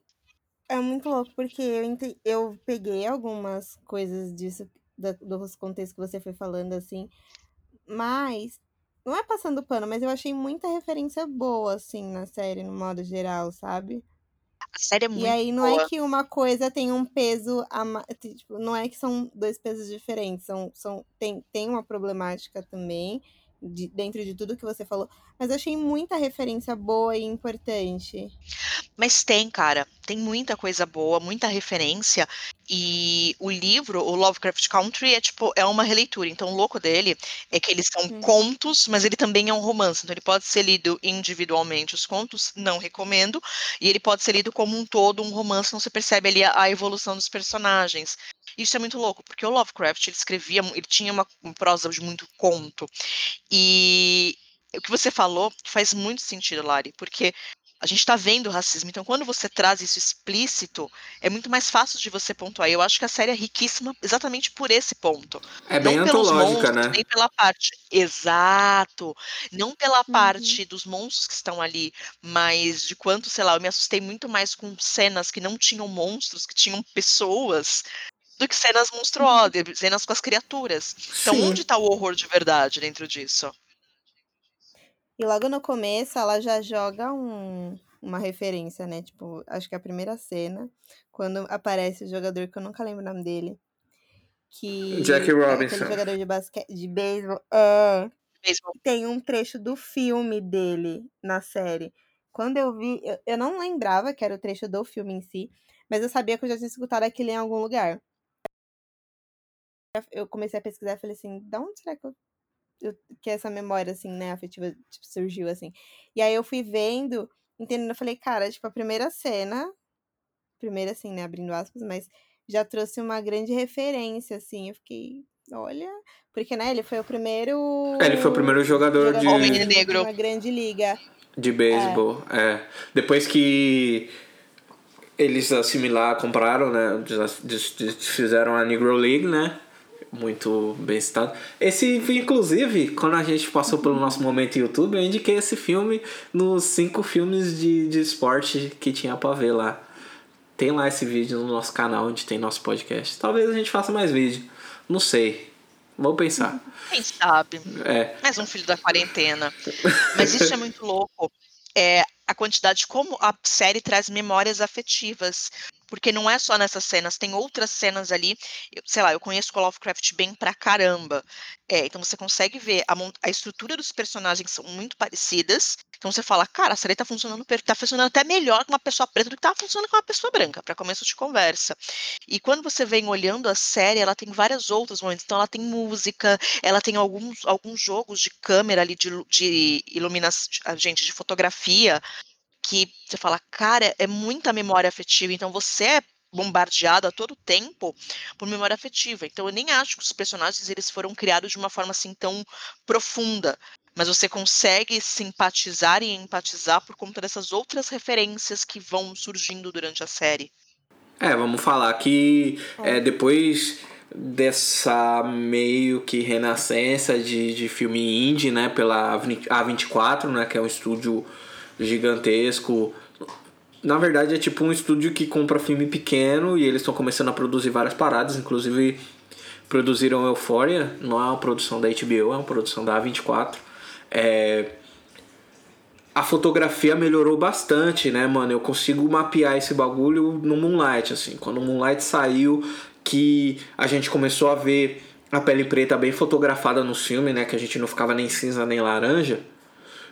é muito louco, porque eu, ente- eu peguei algumas coisas disso, da- dos contextos que você foi falando, assim, mas não é passando pano, mas eu achei muita referência boa, assim, na série, no modo geral, sabe? A série é muito E aí não boa. é que uma coisa tem um peso a tipo, não é que são dois pesos diferentes, são, são tem, tem uma problemática também de- dentro de tudo que você falou, mas eu achei muita referência boa e importante. Mas tem, cara, tem muita coisa boa, muita referência. E o livro, o Lovecraft Country, é tipo, é uma releitura. Então, o louco dele é que eles são contos, mas ele também é um romance. Então, ele pode ser lido individualmente, os contos, não recomendo. E ele pode ser lido como um todo, um romance, não se percebe ali a, a evolução dos personagens. Isso é muito louco, porque o Lovecraft, ele escrevia, ele tinha uma, uma prosa de muito conto. E o que você falou faz muito sentido, Lari, porque a gente está vendo o racismo. Então, quando você traz isso explícito, é muito mais fácil de você pontuar. E eu acho que a série é riquíssima exatamente por esse ponto. É bem não pelos antológica, monstros, né? nem pela parte. Exato. Não pela Uhum. parte dos monstros que estão ali, mas de quanto, sei lá, eu me assustei muito mais com cenas que não tinham monstros, que tinham pessoas, do que cenas monstruosas, cenas com as criaturas. Então, Sim. onde está o horror de verdade dentro disso? E logo no começo ela já joga um, uma referência, né? Tipo, acho que é a primeira cena, quando aparece o jogador que eu nunca lembro o nome dele. Que Jackie é Robinson. aquele jogador de basquete, de beisebol. É, Mesmo. tem um trecho do filme dele na série. Quando eu vi, eu, eu não lembrava que era o trecho do filme em si, mas eu sabia que eu já tinha escutado aquilo em algum lugar. Eu comecei a pesquisar e falei assim, da onde será que eu, eu- que essa memória, assim, né, afetiva, tipo, surgiu, assim. E aí eu fui vendo, entendendo, eu falei, cara, tipo, a primeira cena, primeira, assim, né, abrindo aspas, mas já trouxe uma grande referência, assim, eu fiquei, olha, porque, né, ele foi o primeiro... É, Ele foi o primeiro jogador de- Homem negro. uma grande liga. De beisebol, é. Depois que eles assimilar, compraram, né? Fizeram a Negro League, né? Muito bem citado. Esse, inclusive, quando a gente passou pelo nosso momento YouTube, eu indiquei esse filme nos cinco filmes de, de esporte que tinha pra ver lá. Tem lá esse vídeo no nosso canal, onde tem nosso podcast. Talvez a gente faça mais vídeo. Não sei. Vou pensar. Quem sabe? É. Mais um filho da quarentena. Mas isso é muito louco. É a quantidade, como a série traz memórias afetivas porque não é só nessas cenas, tem outras cenas ali. Eu, sei lá, eu conheço o Lovecraft bem pra caramba. É, então você consegue ver a, a, estrutura dos personagens são muito parecidas. Então você fala, cara, a série tá funcionando, tá funcionando até melhor com uma pessoa preta do que tava funcionando com uma pessoa branca, para começo de conversa. E quando você vem olhando a série, ela tem vários outros momentos. Então ela tem música, ela tem alguns, alguns jogos de câmera ali, de, de iluminação, gente, de fotografia que você fala, cara, é muita memória afetiva, então você é bombardeado a todo tempo por memória afetiva. Então eu nem acho que os personagens eles foram criados de uma forma assim tão profunda, mas você consegue simpatizar e empatizar por conta dessas outras referências que vão surgindo durante a série. É, vamos falar que é, depois dessa meio que renascença de, de filme indie, né, pela A24, né, que é um estúdio gigantesco. Na verdade é tipo um estúdio que compra filme pequeno e eles estão começando a produzir várias paradas, inclusive produziram Euphoria, não é uma produção da HBO, é uma produção da A24. É... A fotografia melhorou bastante, né, mano? Eu consigo mapear esse bagulho no Moonlight, assim. Quando o Moonlight saiu, que a gente começou a ver a pele preta bem fotografada no filme, né? Que a gente não ficava nem cinza nem laranja.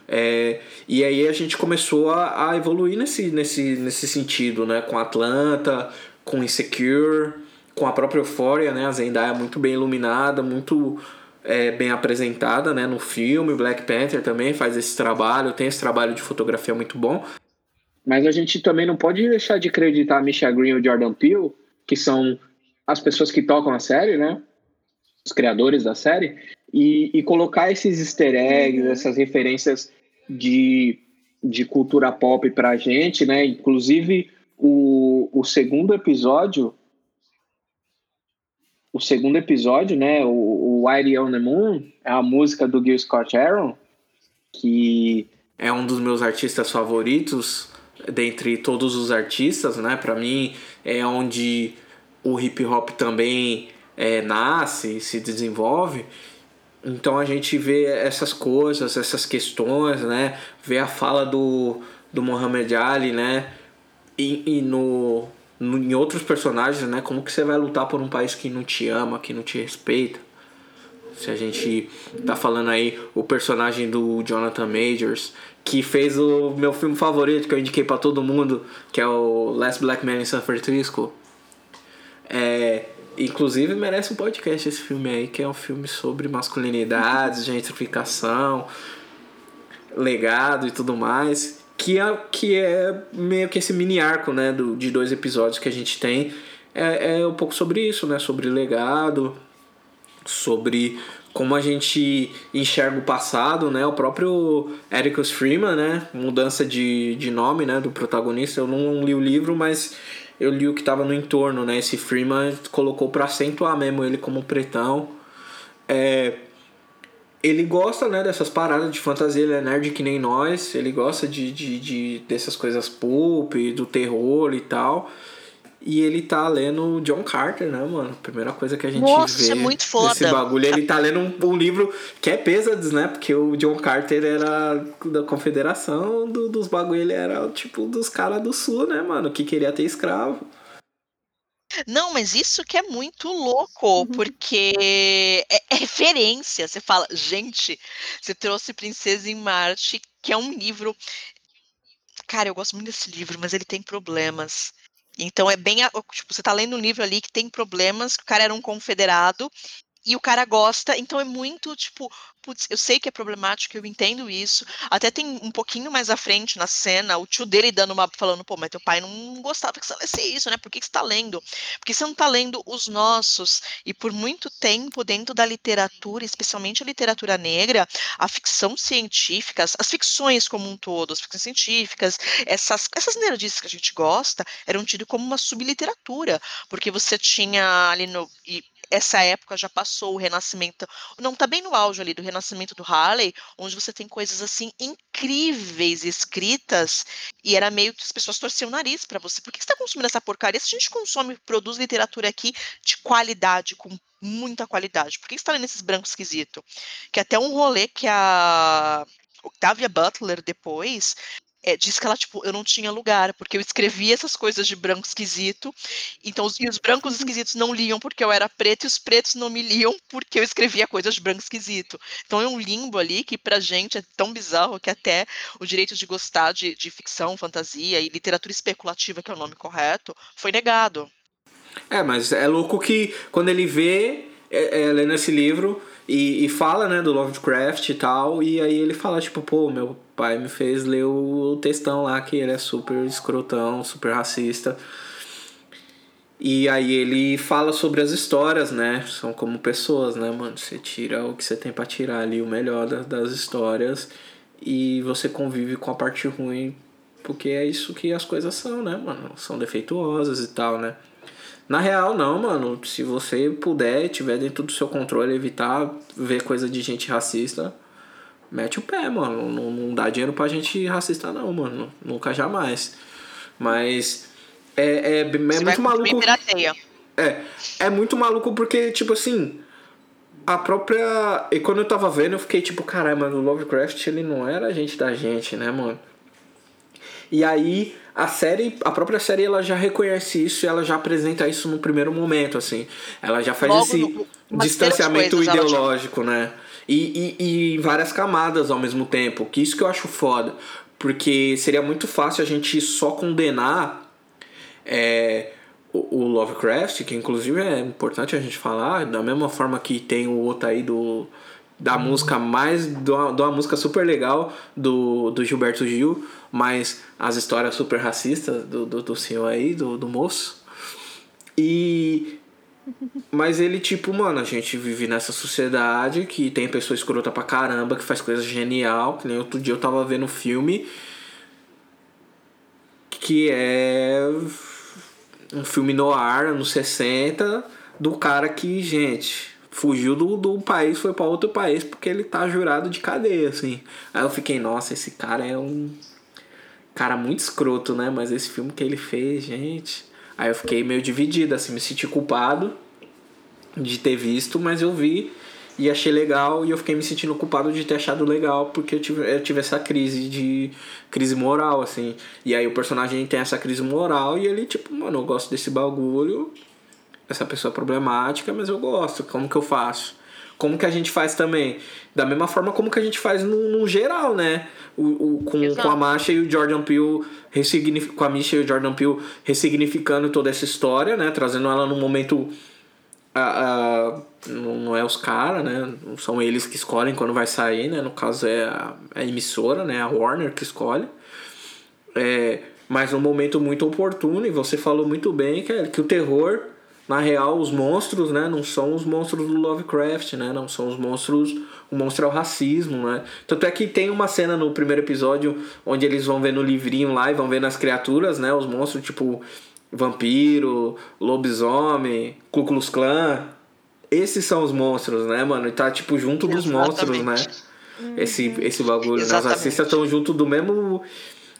É, e aí a gente começou a, a, evoluir nesse, nesse, nesse sentido, né? Com Atlanta, com Insecure, com a própria Euphoria, né? A Zendaya é muito bem iluminada, muito é, bem apresentada né? no filme. Black Panther também faz esse trabalho, tem esse trabalho de fotografia muito bom. Mas a gente também não pode deixar de acreditar Misha Green e o Jordan Peele, que são as pessoas que tocam a série, né? Os criadores da série, e, e colocar esses easter eggs, essas referências de, de cultura pop pra gente, né? Inclusive, o, o segundo episódio o segundo episódio, né, o, o Whitey on the Moon, é a música do Gil Scott Aaron, que é um dos meus artistas favoritos dentre todos os artistas, né? Para mim é onde o hip hop também é, nasce, se desenvolve. Então a gente vê essas coisas, essas questões, né? Vê a fala do, do Muhammad Ali, né? E, e no, no, em outros personagens, né? Como que você vai lutar por um país que não te ama, que não te respeita? Se a gente tá falando aí o personagem do Jonathan Majors, que fez o meu filme favorito que eu indiquei para todo mundo, que é o Last Black Man in San Francisco. É, Inclusive merece um podcast esse filme aí, que é um filme sobre masculinidade, gentrificação, legado e tudo mais. Que é, que é meio que esse mini arco, né, do, de dois episódios que a gente tem. É, é um pouco sobre isso, né? Sobre legado, sobre como a gente enxerga o passado, né? O próprio Ericus Freeman, né? Mudança de, de nome, né? Do protagonista. Eu não li o livro, mas eu li o que estava no entorno, né? Esse Freeman colocou para acentuar mesmo ele como pretão. É, ele gosta, né, dessas paradas de fantasia, ele é nerd que nem nós, ele gosta de, de, de dessas coisas pulp, do terror e tal. E ele tá lendo John Carter, né, mano? Primeira coisa que a gente Nossa, vê é muito foda. desse bagulho. Ele tá lendo um, um, livro que é pesados, né? Porque o John Carter era da confederação do, dos bagulho. Ele era, tipo, dos caras do sul, né, mano? Que queria ter escravo. Não, mas isso que é muito louco, uhum. porque é, é, referência. Você fala, gente, você trouxe Princesa em Marte, que é um livro. Cara, eu gosto muito desse livro, mas ele tem problemas. Então é bem. Tipo, você tá lendo um livro ali que tem problemas, o cara era um confederado e o cara gosta, então é muito tipo, putz, eu sei que é problemático, eu entendo isso. Até tem um pouquinho mais à frente na cena, o tio dele dando uma falando, pô, mas teu pai não gostava que você lesse isso, né? Por que, que você tá lendo? Porque você não tá lendo os nossos. E por muito tempo, dentro da literatura, especialmente a literatura negra, a ficção científica, as ficções como um todo, as ficções científicas, essas, essas nerdices que a gente gosta, eram tidas como uma subliteratura, porque você tinha ali no. E, essa época já passou, o renascimento. Não, tá bem no auge ali do renascimento do Harley, onde você tem coisas assim incríveis escritas, e era meio que as pessoas torciam o nariz para você. Por que você tá consumindo essa porcaria? Se a gente consome, produz literatura aqui de qualidade, com muita qualidade, por que você tá lendo esses brancos esquisitos? Que até um rolê que a Octavia Butler depois é, disse que ela, tipo, eu não tinha lugar, porque eu escrevia essas coisas de branco esquisito, então, e os brancos esquisitos não liam porque eu era preto, e os pretos não me liam porque eu escrevia coisas de branco esquisito. Então é um limbo ali que pra gente é tão bizarro que até o direito de gostar de, de ficção, fantasia e literatura especulativa, que é o nome correto, foi negado. É, mas é louco que quando ele vê, é, é, lendo esse livro, e, e, fala, né, do Lovecraft e tal, e aí ele fala, tipo, pô, meu pai me fez ler o textão lá que ele é super escrotão, super racista. E aí ele fala sobre as histórias, né? São como pessoas, né, mano? Você tira o que você tem para tirar ali, o melhor das histórias, e você convive com a parte ruim, porque é isso que as coisas são, né, mano? São defeituosas e tal, né? Na real, não, mano. Se você puder, tiver dentro do seu controle, evitar ver coisa de gente racista, mete o pé, mano. Não, não dá dinheiro pra gente racista, não, mano. Nunca jamais. Mas é, é, é muito maluco. É, é muito maluco porque, tipo assim, a própria. E quando eu tava vendo, eu fiquei tipo, caralho, mano, o Lovecraft ele não era gente da gente, né, mano? E aí a série, a própria série, ela já reconhece isso e ela já apresenta isso no primeiro momento, assim. Ela já faz Logo esse no, distanciamento ideológico, né? E, e, e várias camadas ao mesmo tempo. Que isso que eu acho foda. Porque seria muito fácil a gente só condenar é, o, o Lovecraft, que inclusive é importante a gente falar, da mesma forma que tem o outro aí do da música mais. de uma, de uma música super legal do, do Gilberto Gil, mas as histórias super racistas do, do, do senhor aí, do, do moço. E. Mas ele, tipo, mano, a gente vive nessa sociedade que tem pessoa escrota pra caramba, que faz coisa genial. Que nem outro dia eu tava vendo um filme. Que é. Um filme no ar, anos 60, do cara que, gente fugiu do, do país, foi para outro país porque ele tá jurado de cadeia, assim. Aí eu fiquei, nossa, esse cara é um cara muito escroto, né? Mas esse filme que ele fez, gente. Aí eu fiquei meio dividido, assim, me senti culpado de ter visto, mas eu vi e achei legal e eu fiquei me sentindo culpado de ter achado legal porque eu tive, eu tive essa crise de crise moral assim e aí o personagem tem essa crise moral e ele tipo mano eu gosto desse bagulho essa pessoa é problemática, mas eu gosto. Como que eu faço? Como que a gente faz também? Da mesma forma como que a gente faz no, no geral, né? O, o, com, com a Masha e o Jordan Peele com a Misha e o Jordan Peele ressignificando toda essa história, né? Trazendo ela num momento a, a, não é os caras, né? Não são eles que escolhem quando vai sair, né? No caso é a, a emissora, né? A Warner que escolhe. É, mas num momento muito oportuno, e você falou muito bem, que, é, que o terror na real, os monstros, né, não são os monstros do Lovecraft, né, não são os monstros, o monstro é o racismo, né. Tanto é que tem uma cena no primeiro episódio onde eles vão ver no livrinho lá e vão vendo as criaturas, né, os monstros tipo vampiro, lobisomem, Ku Klux Klan. Esses são os monstros, né, mano, e tá tipo junto dos monstros, né. Esse, esse bagulho, né? Os racistas estão junto do mesmo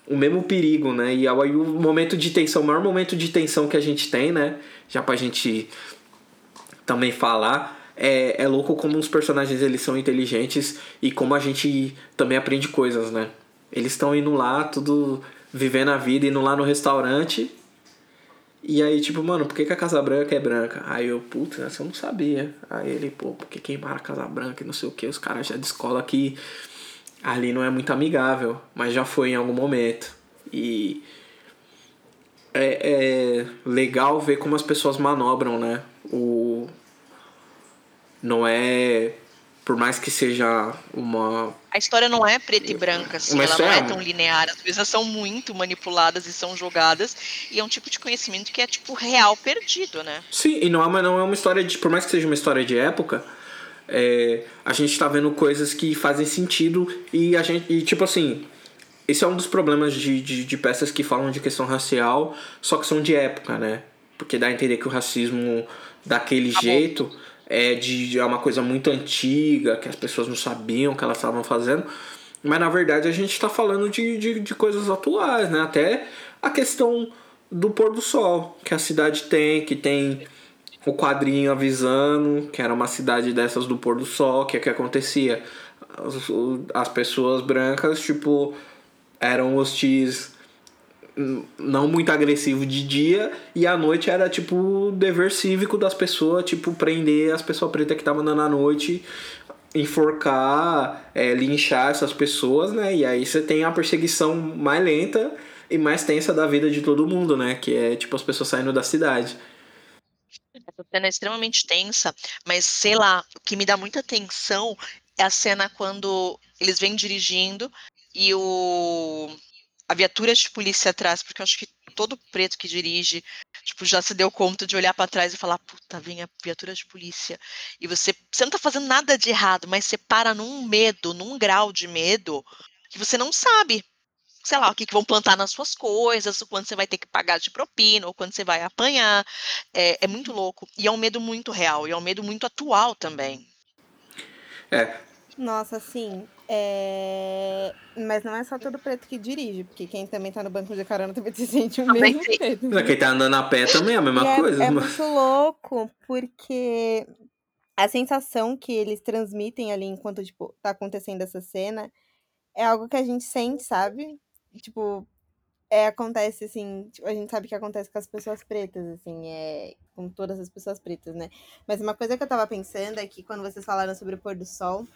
o mesmo perigo, né? E aí o momento de tensão, o maior momento de tensão que a gente tem, né? Já pra gente também falar, é, é louco como os personagens eles são inteligentes e como a gente também aprende coisas, né? Eles estão indo lá, tudo vivendo a vida, indo lá no restaurante. E aí, tipo, mano, por que, que a Casa Branca é branca? Aí eu, putz, essa eu não sabia. Aí ele, pô, porque queimaram a Casa Branca e não sei o que, os caras já descolam que ali não é muito amigável, mas já foi em algum momento. E é, é legal ver como as pessoas manobram, né? O não é por mais que seja uma a história não é preta e branca, assim, ela não é, é tão linear, as coisas são muito manipuladas e são jogadas, e é um tipo de conhecimento que é, tipo, real perdido, né? Sim, e não é não é uma história de. Por mais que seja uma história de época, é, a gente está vendo coisas que fazem sentido e a gente. E tipo assim. Esse é um dos problemas de, de, de, peças que falam de questão racial, só que são de época, né? porque dá a entender que o racismo daquele tá jeito é de é uma coisa muito antiga, que as pessoas não sabiam o que elas estavam fazendo. Mas na verdade a gente está falando de, de, de coisas atuais, né? Até a questão do pôr do sol que a cidade tem, que tem o quadrinho avisando que era uma cidade dessas do pôr do sol, que é que acontecia. As, as pessoas brancas, tipo, eram hostis não muito agressivo de dia e à noite era tipo o dever cívico das pessoas, tipo prender as pessoas pretas que estavam andando à noite, enforcar, é, linchar essas pessoas, né? E aí você tem a perseguição mais lenta e mais tensa da vida de todo mundo, né? Que é tipo as pessoas saindo da cidade. Essa cena é extremamente tensa, mas sei lá, o que me dá muita tensão é a cena quando eles vêm dirigindo e o a viatura de polícia atrás, porque eu acho que todo preto que dirige, tipo, já se deu conta de olhar para trás e falar, puta, vem a viatura de polícia. E você, você não tá fazendo nada de errado, mas você para num medo, num grau de medo que você não sabe. Sei lá, o que, que vão plantar nas suas coisas, o quanto você vai ter que pagar de propina, ou quando você vai apanhar. É, é muito louco. E é um medo muito real, e é um medo muito atual também. É. Nossa, sim. É... Mas não é só todo preto que dirige, porque quem também tá no banco de carona também se sente o mesmo preto. Quem tá andando a pé também é a mesma e coisa. É, é muito louco, porque a sensação que eles transmitem ali enquanto, tipo, tá acontecendo essa cena é algo que a gente sente, sabe? Tipo, é, acontece assim, tipo, a gente sabe que acontece com as pessoas pretas, assim, é, com todas as pessoas pretas, né? Mas uma coisa que eu tava pensando é que quando vocês falaram sobre o pôr do sol,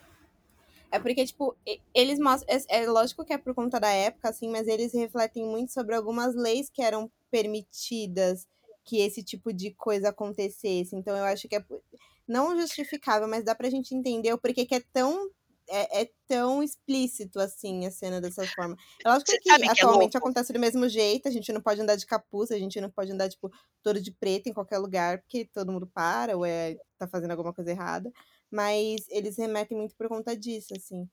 é porque, tipo, eles mostram. É, é, lógico que é por conta da época, assim, mas eles refletem muito sobre algumas leis que eram permitidas que esse tipo de coisa acontecesse. Então eu acho que é não justificável, mas dá pra gente entender o porquê que é tão. É, é tão explícito assim a cena dessa forma. É lógico que, que atualmente é acontece do mesmo jeito, a gente não pode andar de capuz, a gente não pode andar, tipo, todo de preto em qualquer lugar, porque todo mundo para ou é, tá fazendo alguma coisa errada. Mas eles remetem muito por conta disso, assim.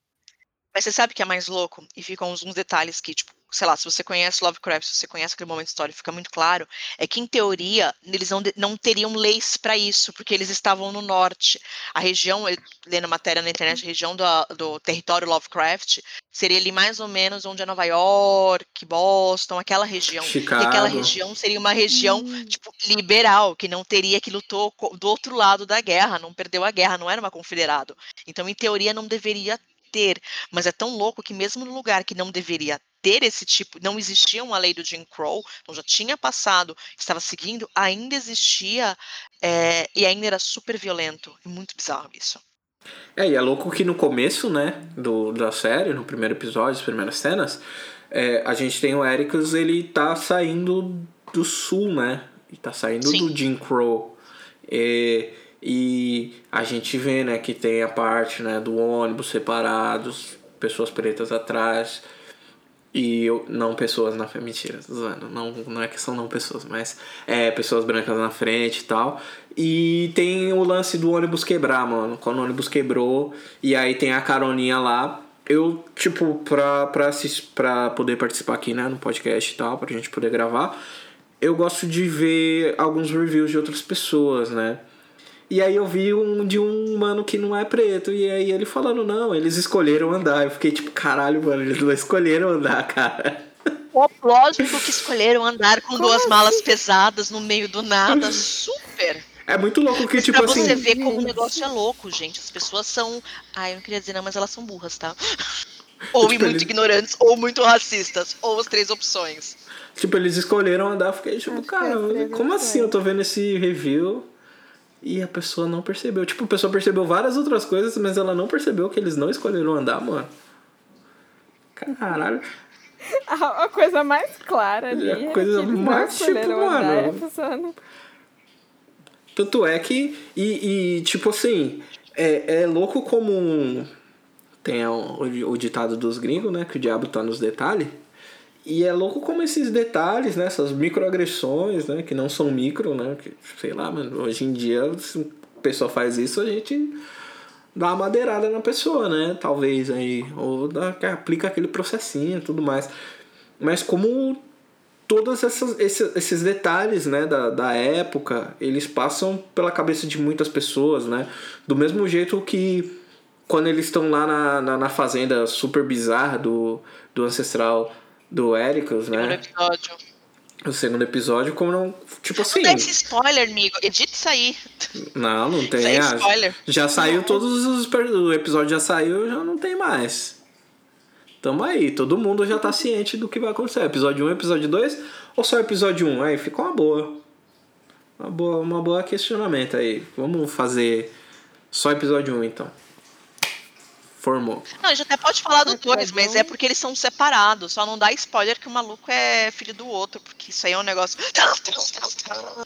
Mas você sabe que é mais louco? E ficam uns, uns detalhes que, tipo, sei lá, se você conhece Lovecraft, se você conhece aquele momento histórico, fica muito claro, é que, em teoria, eles não, não teriam leis para isso, porque eles estavam no norte. A região, lendo matéria na internet, a região do, do território Lovecraft seria ali mais ou menos onde é Nova York, Boston, aquela região. Chicago. E aquela região seria uma região, hum. tipo, liberal, que não teria, que lutou do outro lado da guerra, não perdeu a guerra, não era uma confederado. Então, em teoria, não deveria ter, mas é tão louco que mesmo no lugar que não deveria ter esse tipo, não existia uma lei do Jim Crow, então já tinha passado, estava seguindo, ainda existia é, e ainda era super violento. E muito bizarro isso. É, e é louco que no começo, né, do, da série, no primeiro episódio, as primeiras cenas, é, a gente tem o Ericus, ele tá saindo do sul, né? E tá saindo Sim. do Jim Crow. E e a gente vê, né, que tem a parte, né, do ônibus separados, pessoas pretas atrás e eu, não pessoas na frente, mentira, zoando, não, não é que são não pessoas, mas é pessoas brancas na frente e tal. E tem o lance do ônibus quebrar, mano, quando o ônibus quebrou e aí tem a caroninha lá. Eu, tipo, pra, pra, pra poder participar aqui, né, no podcast e tal, pra gente poder gravar, eu gosto de ver alguns reviews de outras pessoas, né? E aí eu vi um de um mano que não é preto. E aí ele falando, não, eles escolheram andar. Eu fiquei tipo, caralho, mano, eles não escolheram andar, cara. lógico que escolheram andar com Como duas assim? malas pesadas no meio do nada. Super! É muito louco que, tipo pra assim. Pra você ver como o negócio é louco, gente. As pessoas são. Ai, eu não queria dizer não, mas elas são burras, tá? Ou tipo, muito eles... ignorantes, ou muito racistas. Ou as três opções. Tipo, eles escolheram andar. Eu fiquei tipo, cara, como assim eu tô vendo esse review? E a pessoa não percebeu. Tipo, a pessoa percebeu várias outras coisas, mas ela não percebeu que eles não escolheram andar, mano. Caralho. A, a coisa mais clara ali. É a coisa é mais tipo, mano. Tanto é que. E, e tipo assim. É, é louco como. Tem o, o ditado dos gringos, né? Que o diabo tá nos detalhes. E é louco como esses detalhes, né? Essas microagressões, né? Que não são micro, né? Que, sei lá, mano. Hoje em dia, se a pessoa faz isso, a gente dá uma madeirada na pessoa, né? Talvez aí. Ou dá, aplica aquele processinho e tudo mais. Mas como todos esses, esses detalhes né, da, da época, eles passam pela cabeça de muitas pessoas, né? Do mesmo jeito que quando eles estão lá na, na, na, fazenda super bizarra do, do ancestral do Ericus, né? episódio. O segundo episódio, como não. Tipo assim. Não esse spoiler, amigo. Edita isso aí. Não, não tem. Isso é ah, spoiler. Já saiu todos os. O episódio já saiu, já não tem mais. Tamo aí, todo mundo já tá ciente do que vai acontecer. Episódio 1, episódio 2 ou só episódio 1? Aí ficou uma boa. Uma boa, uma boa questionamento aí. Vamos fazer só episódio 1 então. Formou. Não, a gente até pode falar do 2, mas é porque eles são separados. Só não dá spoiler que o maluco é filho do outro, porque isso aí é um negócio.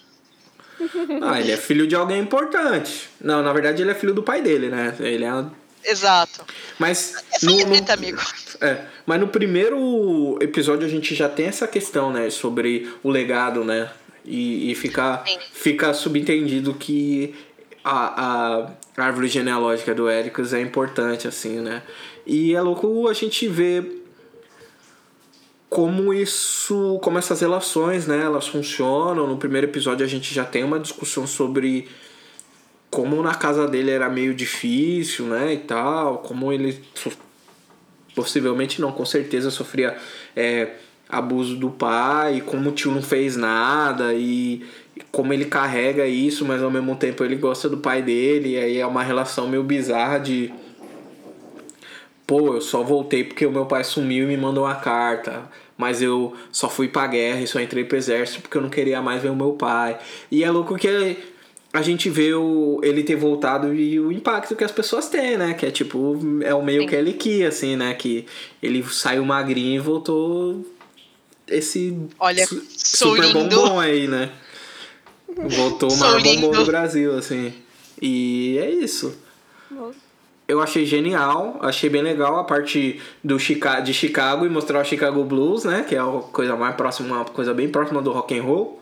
Ah, ele é filho de alguém importante. Não, na verdade ele é filho do pai dele, né? Ele é. Exato. Mas. É no, no, amigo. É, mas no primeiro episódio a gente já tem essa questão, né? Sobre o legado, né? E, e fica, fica subentendido que a, a árvore genealógica do Ericus é importante, assim, né? E é louco a gente ver como isso, como essas relações, né, elas funcionam. No primeiro episódio a gente já tem uma discussão sobre como na casa dele era meio difícil, né, e tal, como ele possivelmente não, com certeza sofria é, abuso do pai, como o tio não fez nada e como ele carrega isso, mas ao mesmo tempo ele gosta do pai dele, e aí é uma relação meio bizarra de pô, eu só voltei porque o meu pai sumiu e me mandou uma carta, mas eu só fui pra guerra e só entrei pro exército porque eu não queria mais ver o meu pai. E é louco que a gente vê o, ele ter voltado e o impacto que as pessoas têm, né? Que é tipo, é o meio Sim. que ele que, assim, né? Que ele saiu magrinho e voltou esse Olha, su super lindo. bombom aí, né? Voltou uma bombom no Brasil, assim. E é isso. Eu achei genial, achei bem legal a parte do Chica de Chicago e mostrar o Chicago Blues, né? Que é a coisa mais próxima, uma coisa bem próxima do rock and roll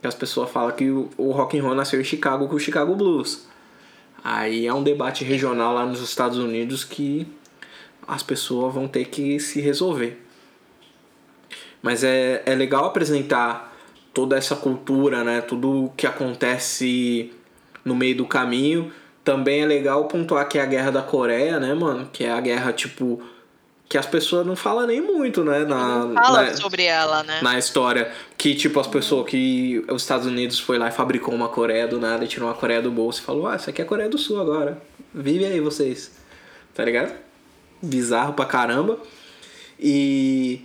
que as pessoas falam que o, o rock and roll nasceu em Chicago com o Chicago Blues. Aí é um debate regional lá nos Estados Unidos que as pessoas vão ter que se resolver. Mas é, é legal apresentar toda essa cultura, né? Tudo que acontece no meio do caminho. Também é legal pontuar que é a Guerra da Coreia, né, mano? Que é a guerra, tipo, que as pessoas não falam nem muito, né? Na, não fala na, sobre ela, né? Na história. Que, tipo, as pessoas que os Estados Unidos foi lá e fabricou uma Coreia do nada e tirou uma Coreia do bolso e falou: Ah, isso aqui é a Coreia do Sul agora. Vive aí vocês. Tá ligado? Bizarro pra caramba. E.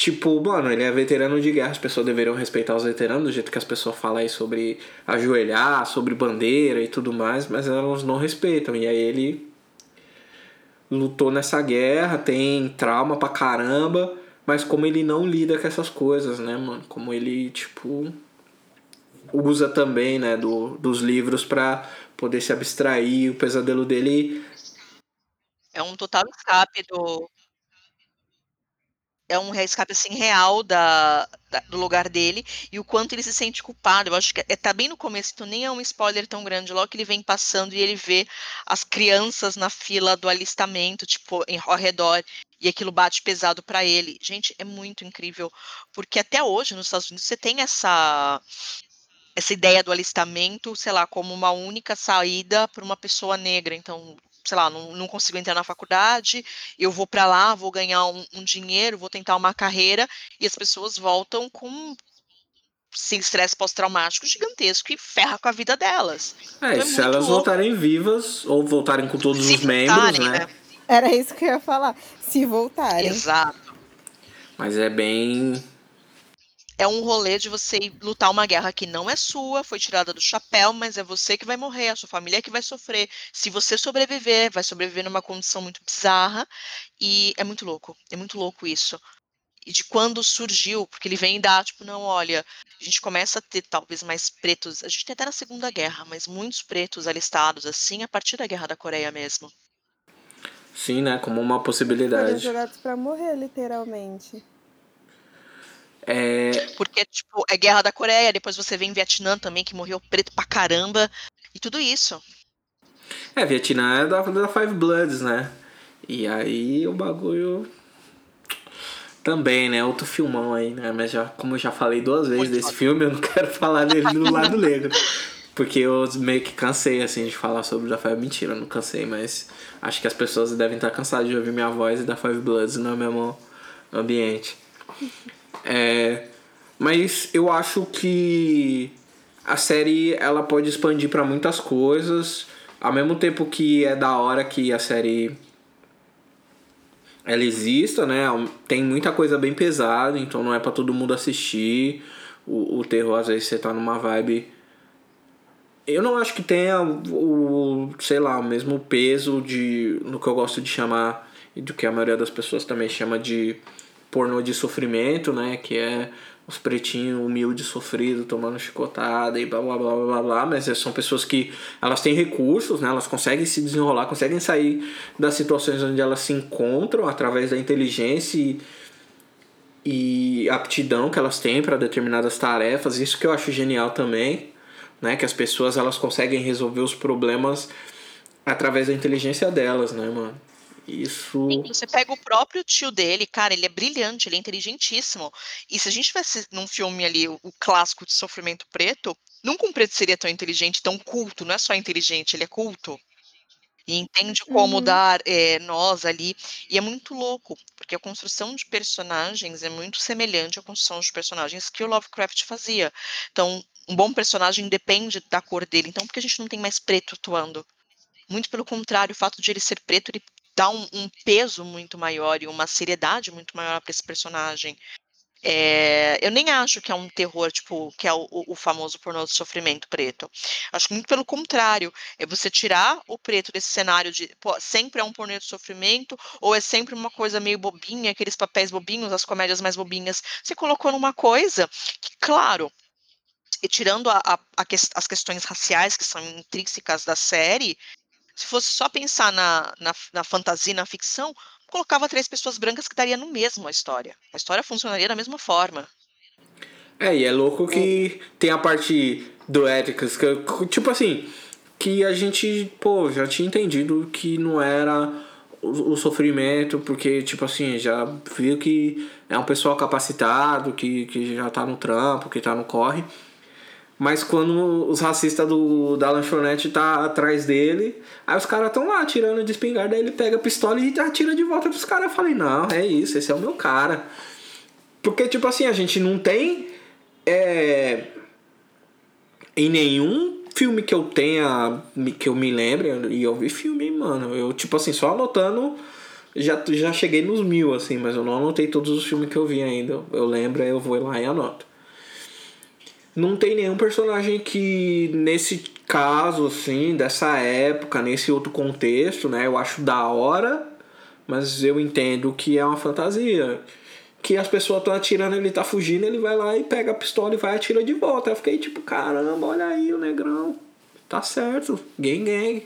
Tipo, mano, ele é veterano de guerra, as pessoas deveriam respeitar os veteranos, do jeito que as pessoas falam aí sobre ajoelhar, sobre bandeira e tudo mais, mas elas não respeitam. E aí ele lutou nessa guerra, tem trauma pra caramba, mas como ele não lida com essas coisas, né, mano? Como ele, tipo, usa também, né, do, dos livros pra poder se abstrair, o pesadelo dele. É um total escape do, é um resgate assim real da, da, do lugar dele e o quanto ele se sente culpado. Eu acho que é, tá bem no começo, então nem é um spoiler tão grande. Logo que ele vem passando e ele vê as crianças na fila do alistamento, tipo, em, ao redor, e aquilo bate pesado para ele. Gente, é muito incrível, porque até hoje nos Estados Unidos você tem essa essa ideia do alistamento, sei lá, como uma única saída para uma pessoa negra. Então, sei lá, não, não consigo entrar na faculdade, eu vou para lá, vou ganhar um, um, dinheiro, vou tentar uma carreira, e as pessoas voltam com sem estresse pós-traumático gigantesco e ferra com a vida delas. É, então é se elas louco. voltarem vivas ou voltarem com todos se os membros, né? né? Era isso que eu ia falar. Se voltarem. Exato. Mas é bem é um rolê de você lutar uma guerra que não é sua, foi tirada do chapéu, mas é você que vai morrer, a sua família que vai sofrer. Se você sobreviver, vai sobreviver numa condição muito bizarra. E é muito louco, é muito louco isso. E de quando surgiu, porque ele vem dar, tipo, não, olha, a gente começa a ter talvez mais pretos, a gente tem até na Segunda Guerra, mas muitos pretos alistados, assim, a partir da Guerra da Coreia mesmo. Sim, né? Como uma possibilidade. Foram jogados pra morrer, literalmente. É... Porque, tipo, é Guerra da Coreia, depois você vem Vietnã também, que morreu preto pra caramba, e tudo isso. É, Vietnã é da, da Five Bloods, né? E aí o bagulho Também, né? Outro filmão aí, né? Mas já, como eu já falei duas vezes Muito desse foda. filme, eu não quero falar dele do lado negro. Porque eu meio que cansei, assim, de falar sobre da Five. Mentira, eu não cansei, mas acho que as pessoas devem estar cansadas de ouvir minha voz e da Five Bloods no mesmo ambiente. É, mas eu acho que a série ela pode expandir para muitas coisas, ao mesmo tempo que é da hora que a série ela exista, né? Tem muita coisa bem pesada, então não é para todo mundo assistir. O, o terror, às vezes, você tá numa vibe. Eu não acho que tenha o, sei lá, o mesmo peso de. no que eu gosto de chamar, e do que a maioria das pessoas também chama de pornô de sofrimento, né? Que é os pretinhos humildes sofridos tomando chicotada e blá blá blá blá blá, mas são pessoas que elas têm recursos, né? Elas conseguem se desenrolar, conseguem sair das situações onde elas se encontram através da inteligência e, e aptidão que elas têm para determinadas tarefas. Isso que eu acho genial também, né? Que as pessoas elas conseguem resolver os problemas através da inteligência delas, né, mano? Isso. Sim, Você pega o próprio tio dele, cara, ele é brilhante, ele é inteligentíssimo. E se a gente tivesse num filme ali, o, o clássico de sofrimento preto, nunca um preto seria tão inteligente, tão culto, não é só inteligente, ele é culto. E entende como Uhum. dar eh, nós ali. E é muito louco, porque a construção de personagens é muito semelhante à construção de personagens que o Lovecraft fazia. Então, um bom personagem depende da cor dele. Então, por que a gente não tem mais preto atuando? Muito pelo contrário, o fato de ele ser preto, ele dá um, um peso muito maior e uma seriedade muito maior para esse personagem. É, eu nem acho que é um terror, tipo, que é o, o- famoso pornô de sofrimento preto. Acho que muito pelo contrário, é você tirar o preto desse cenário de pô, sempre é um pornô de sofrimento, ou é sempre uma coisa meio bobinha, aqueles papéis bobinhos, as comédias mais bobinhas. Você colocou numa coisa que, claro, e tirando a- a- a ques- as questões raciais que são intrínsecas da série, se fosse só pensar na, na, na fantasia, na ficção, colocava três pessoas brancas que daria no mesmo a história. A história funcionaria da mesma forma. É, e é louco que tem a parte do Éticas, que, eu- tipo assim, que a gente, pô, já tinha entendido que não era o, o sofrimento, porque, tipo assim, já viu que é um pessoal capacitado, que, que já tá no trampo, que tá no corre. Mas quando os racistas do, da lanchonete tá atrás dele, aí os caras tão lá atirando de espingarda, aí ele pega a pistola e atira de volta pros caras. Eu falei, não, é isso, esse é o meu cara. Porque, tipo assim, a gente não tem. É, em nenhum filme que eu tenha. que eu me lembre, e eu vi filme, mano. Eu, tipo assim, só anotando. Já, já cheguei nos mil, assim, mas eu não anotei todos os filmes que eu vi ainda. Eu lembro, aí eu vou lá e anoto. Não tem nenhum personagem que, nesse caso, assim, dessa época, nesse outro contexto, né? Eu acho da hora, mas eu entendo que é uma fantasia. Que as pessoas estão atirando, ele tá fugindo, ele vai lá e pega a pistola e vai atira de volta. Eu fiquei tipo, caramba, olha aí o negrão. Tá certo, gang gang.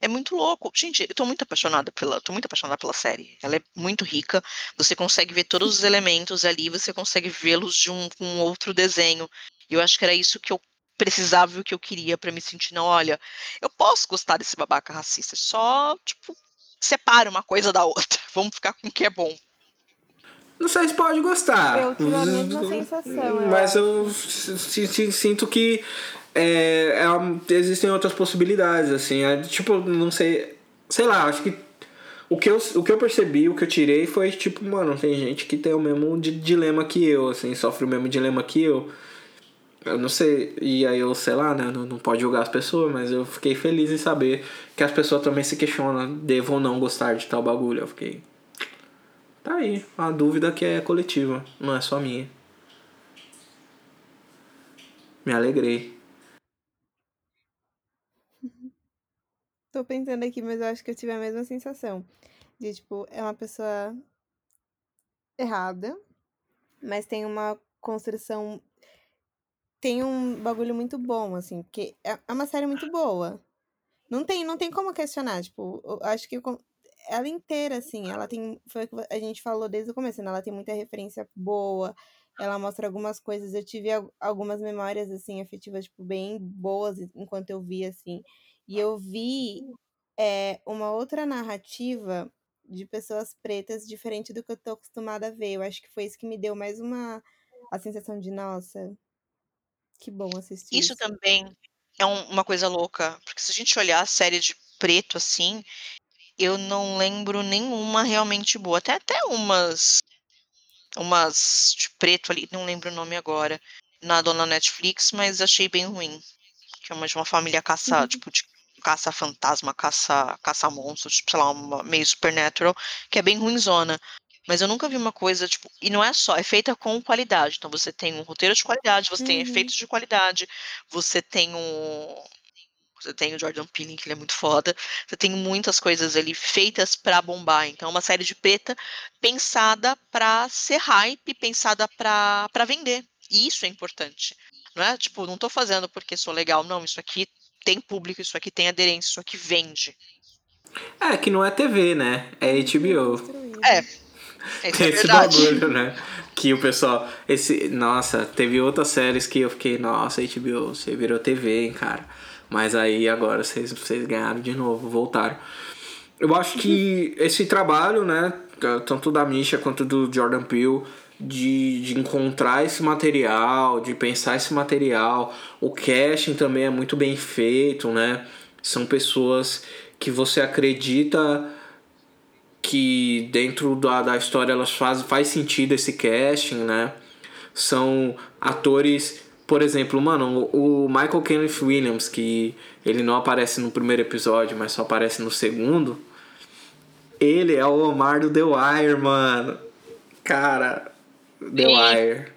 É muito louco. Gente, eu tô muito apaixonada pela, tô muito apaixonada pela série. Ela é muito rica. Você consegue ver todos os elementos ali, você consegue vê-los de um com um outro desenho. E eu acho que era isso que eu precisava e o que eu queria pra me sentir, não, olha, eu posso gostar desse babaca racista, só, tipo, separa uma coisa da outra. Vamos ficar com o que é bom. Não sei se pode gostar. Eu tive a mesma sensação, eu Mas eu si- sinto que é, é existem outras possibilidades, assim. É, tipo, não sei. Sei lá, acho que. O que, eu, o que eu percebi, o que eu tirei foi tipo, mano, tem gente que tem o mesmo di- dilema que eu, assim, sofre o mesmo dilema que eu. Eu não sei, e aí eu, sei lá, né, não, não pode julgar as pessoas, mas eu fiquei feliz em saber que as pessoas também se questionam, devo ou não gostar de tal bagulho. Eu fiquei. Tá aí, uma dúvida que é coletiva, não é só minha. Me alegrei. Tô pensando aqui, mas eu acho que eu tive a mesma sensação. De, tipo, é uma pessoa errada, mas tem uma construção. Tem um bagulho muito bom, assim, porque é é uma série muito boa. Não tem, não tem como questionar, tipo, acho que ela inteira, assim, ela tem. Foi o que a gente falou desde o começo, né? Ela tem muita referência boa, ela mostra algumas coisas. Eu tive al- algumas memórias, assim, afetivas, tipo, bem boas enquanto eu vi, assim. E eu vi é, uma outra narrativa de pessoas pretas diferente do que eu tô acostumada a ver. Eu acho que foi isso que me deu mais uma a sensação de, nossa, que bom assistir Isso isso. também é um- uma coisa louca, porque se a gente olhar a série de preto assim, eu não lembro nenhuma realmente boa. Até até umas umas de preto ali, não lembro o nome agora, na dona Netflix, mas achei bem ruim. Que é uma de uma família caça, Uhum. tipo, de caça fantasma, caça, tipo, sei lá, uma, meio supernatural, que é bem ruimzona. Mas eu nunca vi uma coisa, tipo, e não é só, é feita com qualidade. Então você tem um roteiro de qualidade, você tem Uhum. efeitos de qualidade, você tem um. Você tem o Jordan Peele, que ele é muito foda. Você tem muitas coisas ali feitas pra bombar. Então, é uma série de preta pensada pra ser hype, pensada pra vender. E isso é importante. Não é tipo, não tô fazendo porque sou legal. Não, isso aqui tem público, isso aqui tem aderência, isso aqui vende. É, que não é TV, né? É HBO. É, isso Tem é esse verdade. bagulho, né? Que o pessoal. Esse, nossa, teve outras séries que eu fiquei, nossa, HBO, você virou TV, hein, cara. Mas aí agora vocês, vocês ganharam de novo, voltaram. Eu acho que esse trabalho, né? Tanto da Misha quanto do Jordan Peele, de, de encontrar esse material, de pensar esse material. O casting também é muito bem feito, né? São pessoas que você acredita que dentro da, da história elas faz, faz sentido esse casting, né? São atores, por exemplo, mano, o Michael Kenneth Williams, que ele não aparece no primeiro episódio, mas só aparece no segundo. Ele é o Omar do The Wire, mano. Cara, The. Wire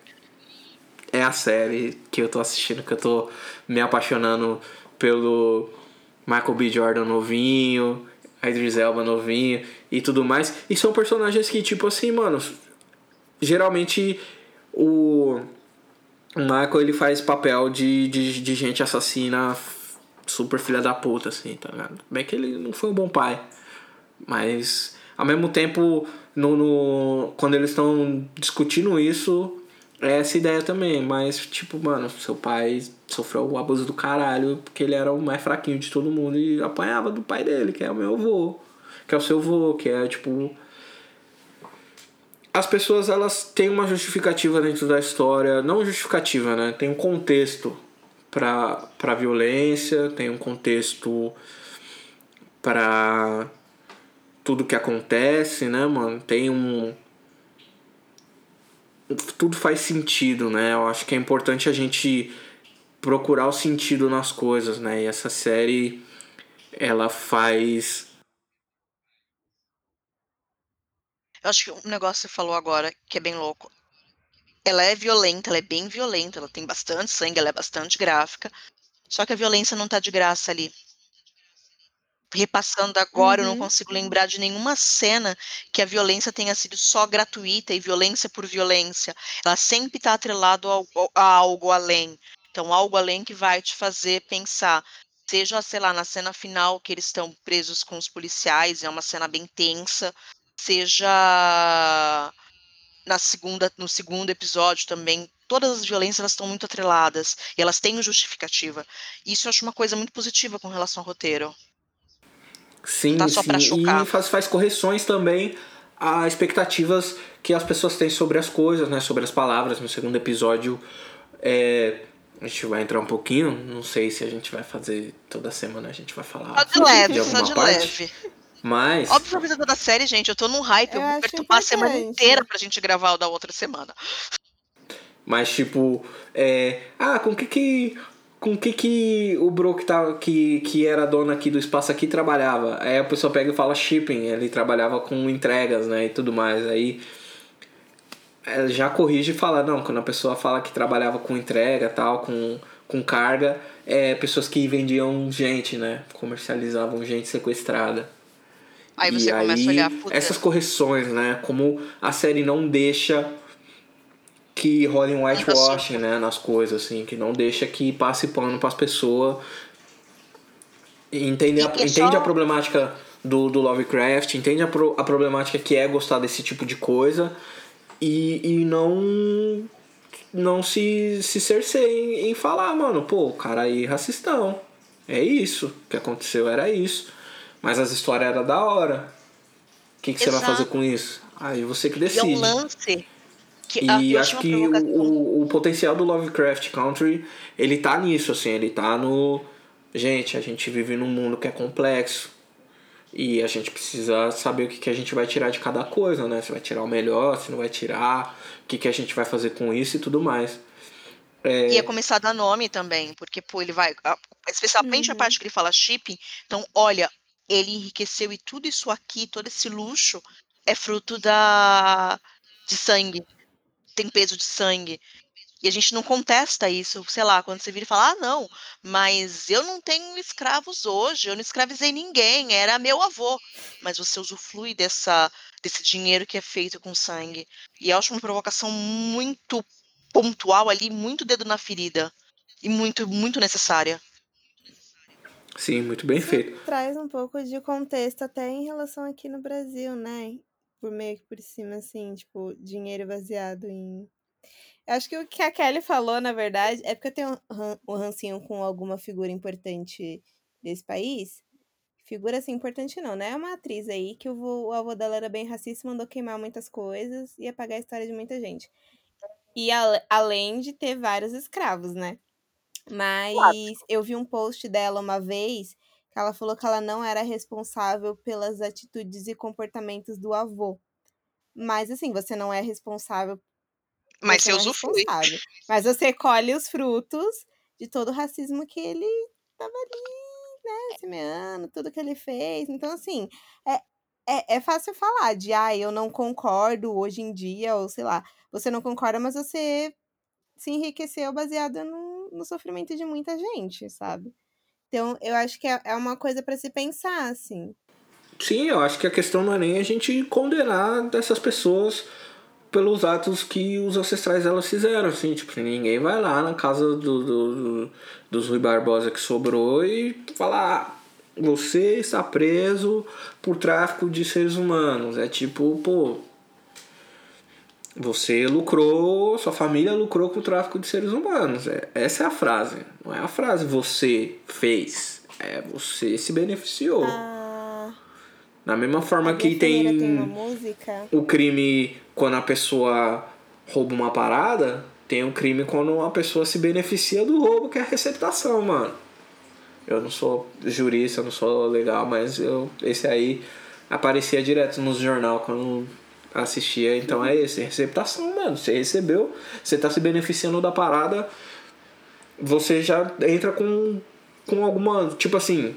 é a série que eu tô assistindo, que eu tô me apaixonando pelo Michael B. Jordan novinho, a Idris Elba novinho e tudo mais. E são personagens que, tipo assim, mano, geralmente o o Michael ele faz papel de, de, de gente assassina super filha da puta, assim, tá ligado? Bem que ele não foi um bom pai. Mas ao mesmo tempo, no, no, quando eles estão discutindo isso, é essa ideia também. Mas, tipo, mano, seu pai sofreu o abuso do caralho porque ele era o mais fraquinho de todo mundo e apanhava do pai dele, que é o meu avô. Que é o seu avô, que é tipo. As pessoas elas têm uma justificativa dentro da história, não justificativa, né? Tem um contexto pra, pra violência, tem um contexto pra tudo que acontece, né, mano? Tem um. Tudo faz sentido, né? Eu acho que é importante a gente procurar o sentido nas coisas, né? E essa série ela faz. Eu acho que um negócio que você falou agora que é bem louco. Ela é violenta, ela é bem violenta, ela tem bastante sangue, ela é bastante gráfica. Só que a violência não tá de graça ali. Repassando agora, eu não Uhum. consigo lembrar de nenhuma cena que a violência tenha sido só gratuita e violência por violência. Ela sempre está ao- a algo além. Então, algo além que vai te fazer pensar. Seja, sei lá, na cena final que eles estão presos com os policiais, é uma cena bem tensa. Seja na segunda, no segundo episódio também. Todas as violências elas estão muito atreladas e elas têm justificativa. Isso eu acho uma coisa muito positiva com relação ao roteiro. Sim, tá só sim. pra chocar. E faz, faz correções também a expectativas que as pessoas têm sobre as coisas, né? Sobre as palavras. No segundo episódio, é, a gente vai entrar um pouquinho. Não sei se a gente vai fazer toda semana, a gente vai falar Só de leve, de só de parte. leve. Mas, Óbvio que a vida da série, gente, eu tô num hype, eu, Eu vou acho perturbar a semana inteira pra gente gravar o da outra semana. mas tipo, é, ah, com que que com que que o bro que, tá, que, que era dona aqui do espaço aqui trabalhava? Aí a pessoa pega e fala shipping, ele trabalhava com entregas, né, e tudo mais. Aí é, já corrige e fala, não, quando a pessoa fala que trabalhava com entrega tal, com, com carga, é pessoas que vendiam gente, né? Comercializavam gente sequestrada. Aí E você começa aí, a olhar, puta, essas correções, né? Como a série não deixa que role um whitewashing, né? Nas coisas, assim. Que não deixa que passe pano pras pessoas. Entende, a, é entende a problemática do, do Lovecraft, entende a, pro- a problemática que é gostar desse tipo de coisa. E, e não não se, se cerceia em, em falar, mano, pô, o cara aí é racistão. É isso. O que aconteceu era isso. Mas as histórias eram da hora. O que, que você vai fazer com isso? Aí você que decide. E é um lance. Que, e acho que o, o, potencial do Lovecraft Country, ele tá nisso, assim, ele tá no. Gente, a gente vive num mundo que é complexo. E a gente precisa saber o que, que a gente vai tirar de cada coisa, né? Se vai tirar o melhor, se não vai tirar, o que, que a gente vai fazer com isso e tudo mais. É... Ia começar a dar nome também, porque pô, ele vai. Especialmente uhum. a parte que ele fala shipping. Então, olha, ele enriqueceu e tudo isso aqui, todo esse luxo, é fruto da de sangue. Tem peso de sangue. E a gente não contesta isso, sei lá, quando você vira e fala, ah, não, mas eu não tenho escravos hoje, eu não escravizei ninguém, era meu avô. Mas você usufrui dessa, desse dinheiro que é feito com sangue. E eu acho uma provocação muito pontual ali, muito dedo na ferida. E muito, muito necessária. Sim, muito bem Isso feito. Traz um pouco de contexto até em relação aqui no Brasil, né? Por meio que por cima, assim, tipo, dinheiro baseado em eu acho que o que a Kelly falou, na verdade, é porque eu tenho um rancinho com alguma figura importante desse país. Figura assim importante não, né? É uma atriz aí que o, o avô dela era bem racista, mandou queimar muitas coisas e apagar a história de muita gente. E a, além de ter vários escravos, né? Mas eu vi um post dela uma vez ela falou que ela não era responsável pelas atitudes e comportamentos do avô. Mas assim, você não é responsável mas você, usufrui. Mas você colhe os frutos de todo o racismo que ele tava ali, né, semeando, tudo que ele fez. Então, assim, é, é, é fácil falar de, ah, eu não concordo hoje em dia, ou sei lá, você não concorda, mas você se enriqueceu baseado no, no sofrimento de muita gente, sabe? Então, eu acho que é, é uma coisa para se pensar, assim. Sim, eu acho que a questão não é nem a gente condenar dessas pessoas pelos atos que os ancestrais delas fizeram, assim, tipo, ninguém vai lá na casa do, do, do dos Rui Barbosa que sobrou e falar, ah, você está preso por tráfico de seres humanos. É tipo, pô, você lucrou, sua família lucrou com o tráfico de seres humanos. É, essa é a frase. Não é a frase você fez. É você se beneficiou. Ah, da mesma forma que tem, tem o crime quando a pessoa rouba uma parada, tem um crime quando a pessoa se beneficia do roubo, que é a receptação, mano. Eu não sou jurista, não sou legal, mas eu, esse aí aparecia direto no jornal quando assistia. Então é esse, receptação, mano. Você recebeu, você tá se beneficiando da parada, você já entra com, com alguma. Tipo assim,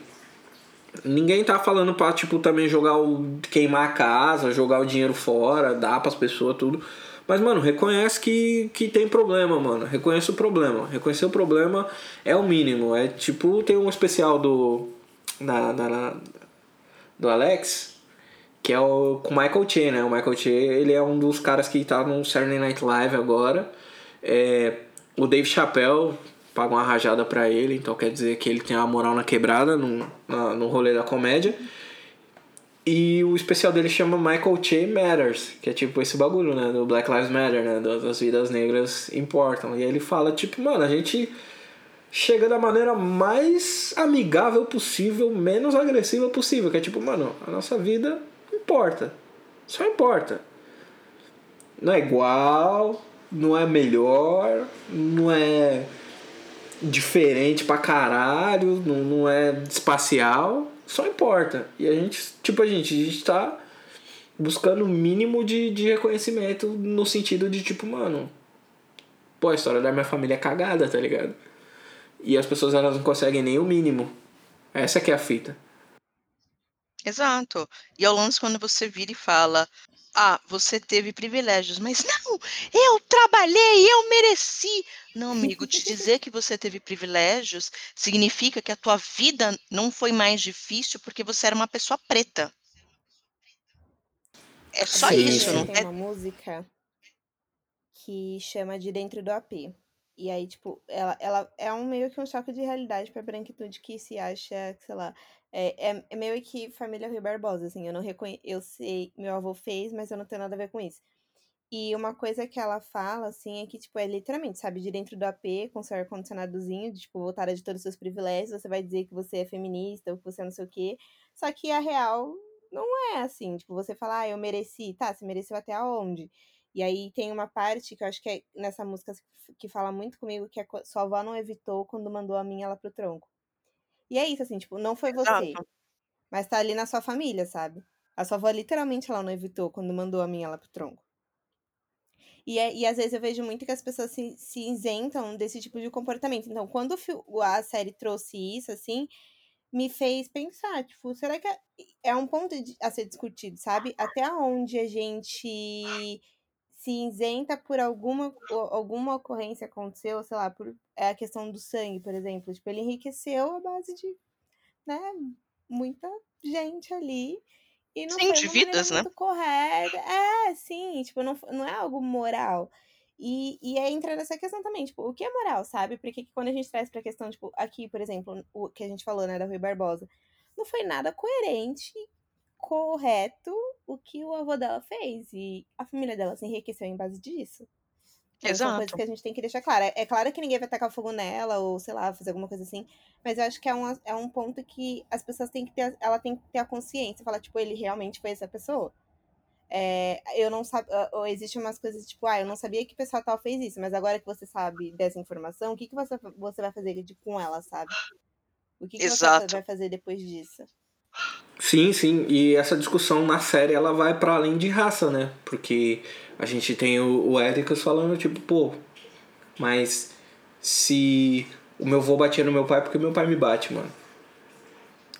Ninguém tá falando pra, tipo, também jogar o. queimar a casa, jogar o dinheiro fora, dar pras pessoas tudo. Mas, mano, reconhece que, que tem problema, mano. Reconhece o problema. Reconhecer o problema é o mínimo. É tipo, tem um especial do. Da, da, do Alex, que é o com Michael Che, né? O Michael Che, ele é um dos caras que tá no Saturday Night Live agora. É, o Dave Chappelle paga uma rajada para ele, então quer dizer que ele tem uma moral na quebrada no, na, no rolê da comédia. E o especial dele chama Michael Che Matters, que é tipo esse bagulho, né? Do Black Lives Matter, né? Das vidas negras importam. E ele fala, tipo, mano, a gente chega da maneira mais amigável possível, menos agressiva possível. Que é tipo, mano, a nossa vida importa. Só importa. Não é igual, não é melhor, não é diferente pra caralho, não, não é espacial, só importa. E a gente, tipo, a gente, a gente tá buscando o mínimo de, de reconhecimento no sentido de, tipo, mano, pô, a história da minha família é cagada, tá ligado? E as pessoas elas não conseguem nem o mínimo. Essa que é a fita. Exato. E ao lance quando você vira e fala, ah, você teve privilégios, mas não, eu trabalhei, eu mereci. Não, amigo, te dizer que você teve privilégios significa que a tua vida não foi mais difícil porque você era uma pessoa preta. É só Sim, isso, não tem é? uma música que chama de Dentro do AP. E aí, tipo, ela, ela é um meio que um choque de realidade pra branquitude que se acha, sei lá, é, é, é meio que família Rui Barbosa, assim, eu não reconheço, eu sei, meu avô fez, mas eu não tenho nada a ver com isso. E uma coisa que ela fala, assim, é que, tipo, é literalmente, sabe, de dentro do AP, com seu ar-condicionadozinho, de, tipo, voltada de todos os seus privilégios, você vai dizer que você é feminista ou que você é não sei o quê. Só que a real não é assim. Tipo, você fala, ah, eu mereci. Tá, você mereceu até aonde? E aí tem uma parte que eu acho que é nessa música que fala muito comigo, que é sua avó não evitou quando mandou a minha ela pro tronco. E é isso, assim, tipo, não foi você, Exato. mas tá ali na sua família, sabe? A sua avó literalmente ela não evitou quando mandou a minha ela pro tronco. E, é, e às vezes eu vejo muito que as pessoas se, se isentam desse tipo de comportamento. Então, quando a série trouxe isso, assim, me fez pensar, tipo, será que é, é um ponto de, a ser discutido, sabe? Até onde a gente se isenta por alguma, alguma ocorrência aconteceu, sei lá, por é a questão do sangue, por exemplo. Tipo, ele enriqueceu a base de, né, muita gente ali. E não sim, foi de vidas, né? correta. É, sim, tipo, não, não é algo moral. E, e aí entra nessa questão também, tipo, o que é moral, sabe? Porque quando a gente traz pra questão, tipo, aqui, por exemplo, o que a gente falou, né, da Rui Barbosa, não foi nada coerente, correto o que o avô dela fez. E a família dela se enriqueceu em base disso. Então, Exato. São coisas que a gente tem que deixar claro. É, é claro que ninguém vai tacar fogo nela, ou sei lá, fazer alguma coisa assim. Mas eu acho que é um, é um ponto que as pessoas têm que ter. Ela tem que ter a consciência. Falar, tipo, ele realmente foi essa pessoa. É, eu não sabia. Ou existe umas coisas tipo, ah, eu não sabia que o pessoal tal fez isso, mas agora que você sabe dessa informação, o que, que você, você vai fazer com ela, sabe? O que, que você Exato. vai fazer depois disso? Sim, sim, e essa discussão na série ela vai para além de raça, né? Porque a gente tem o, o Ericas falando, tipo, pô, mas se o meu avô batia no meu pai, porque meu pai me bate, mano.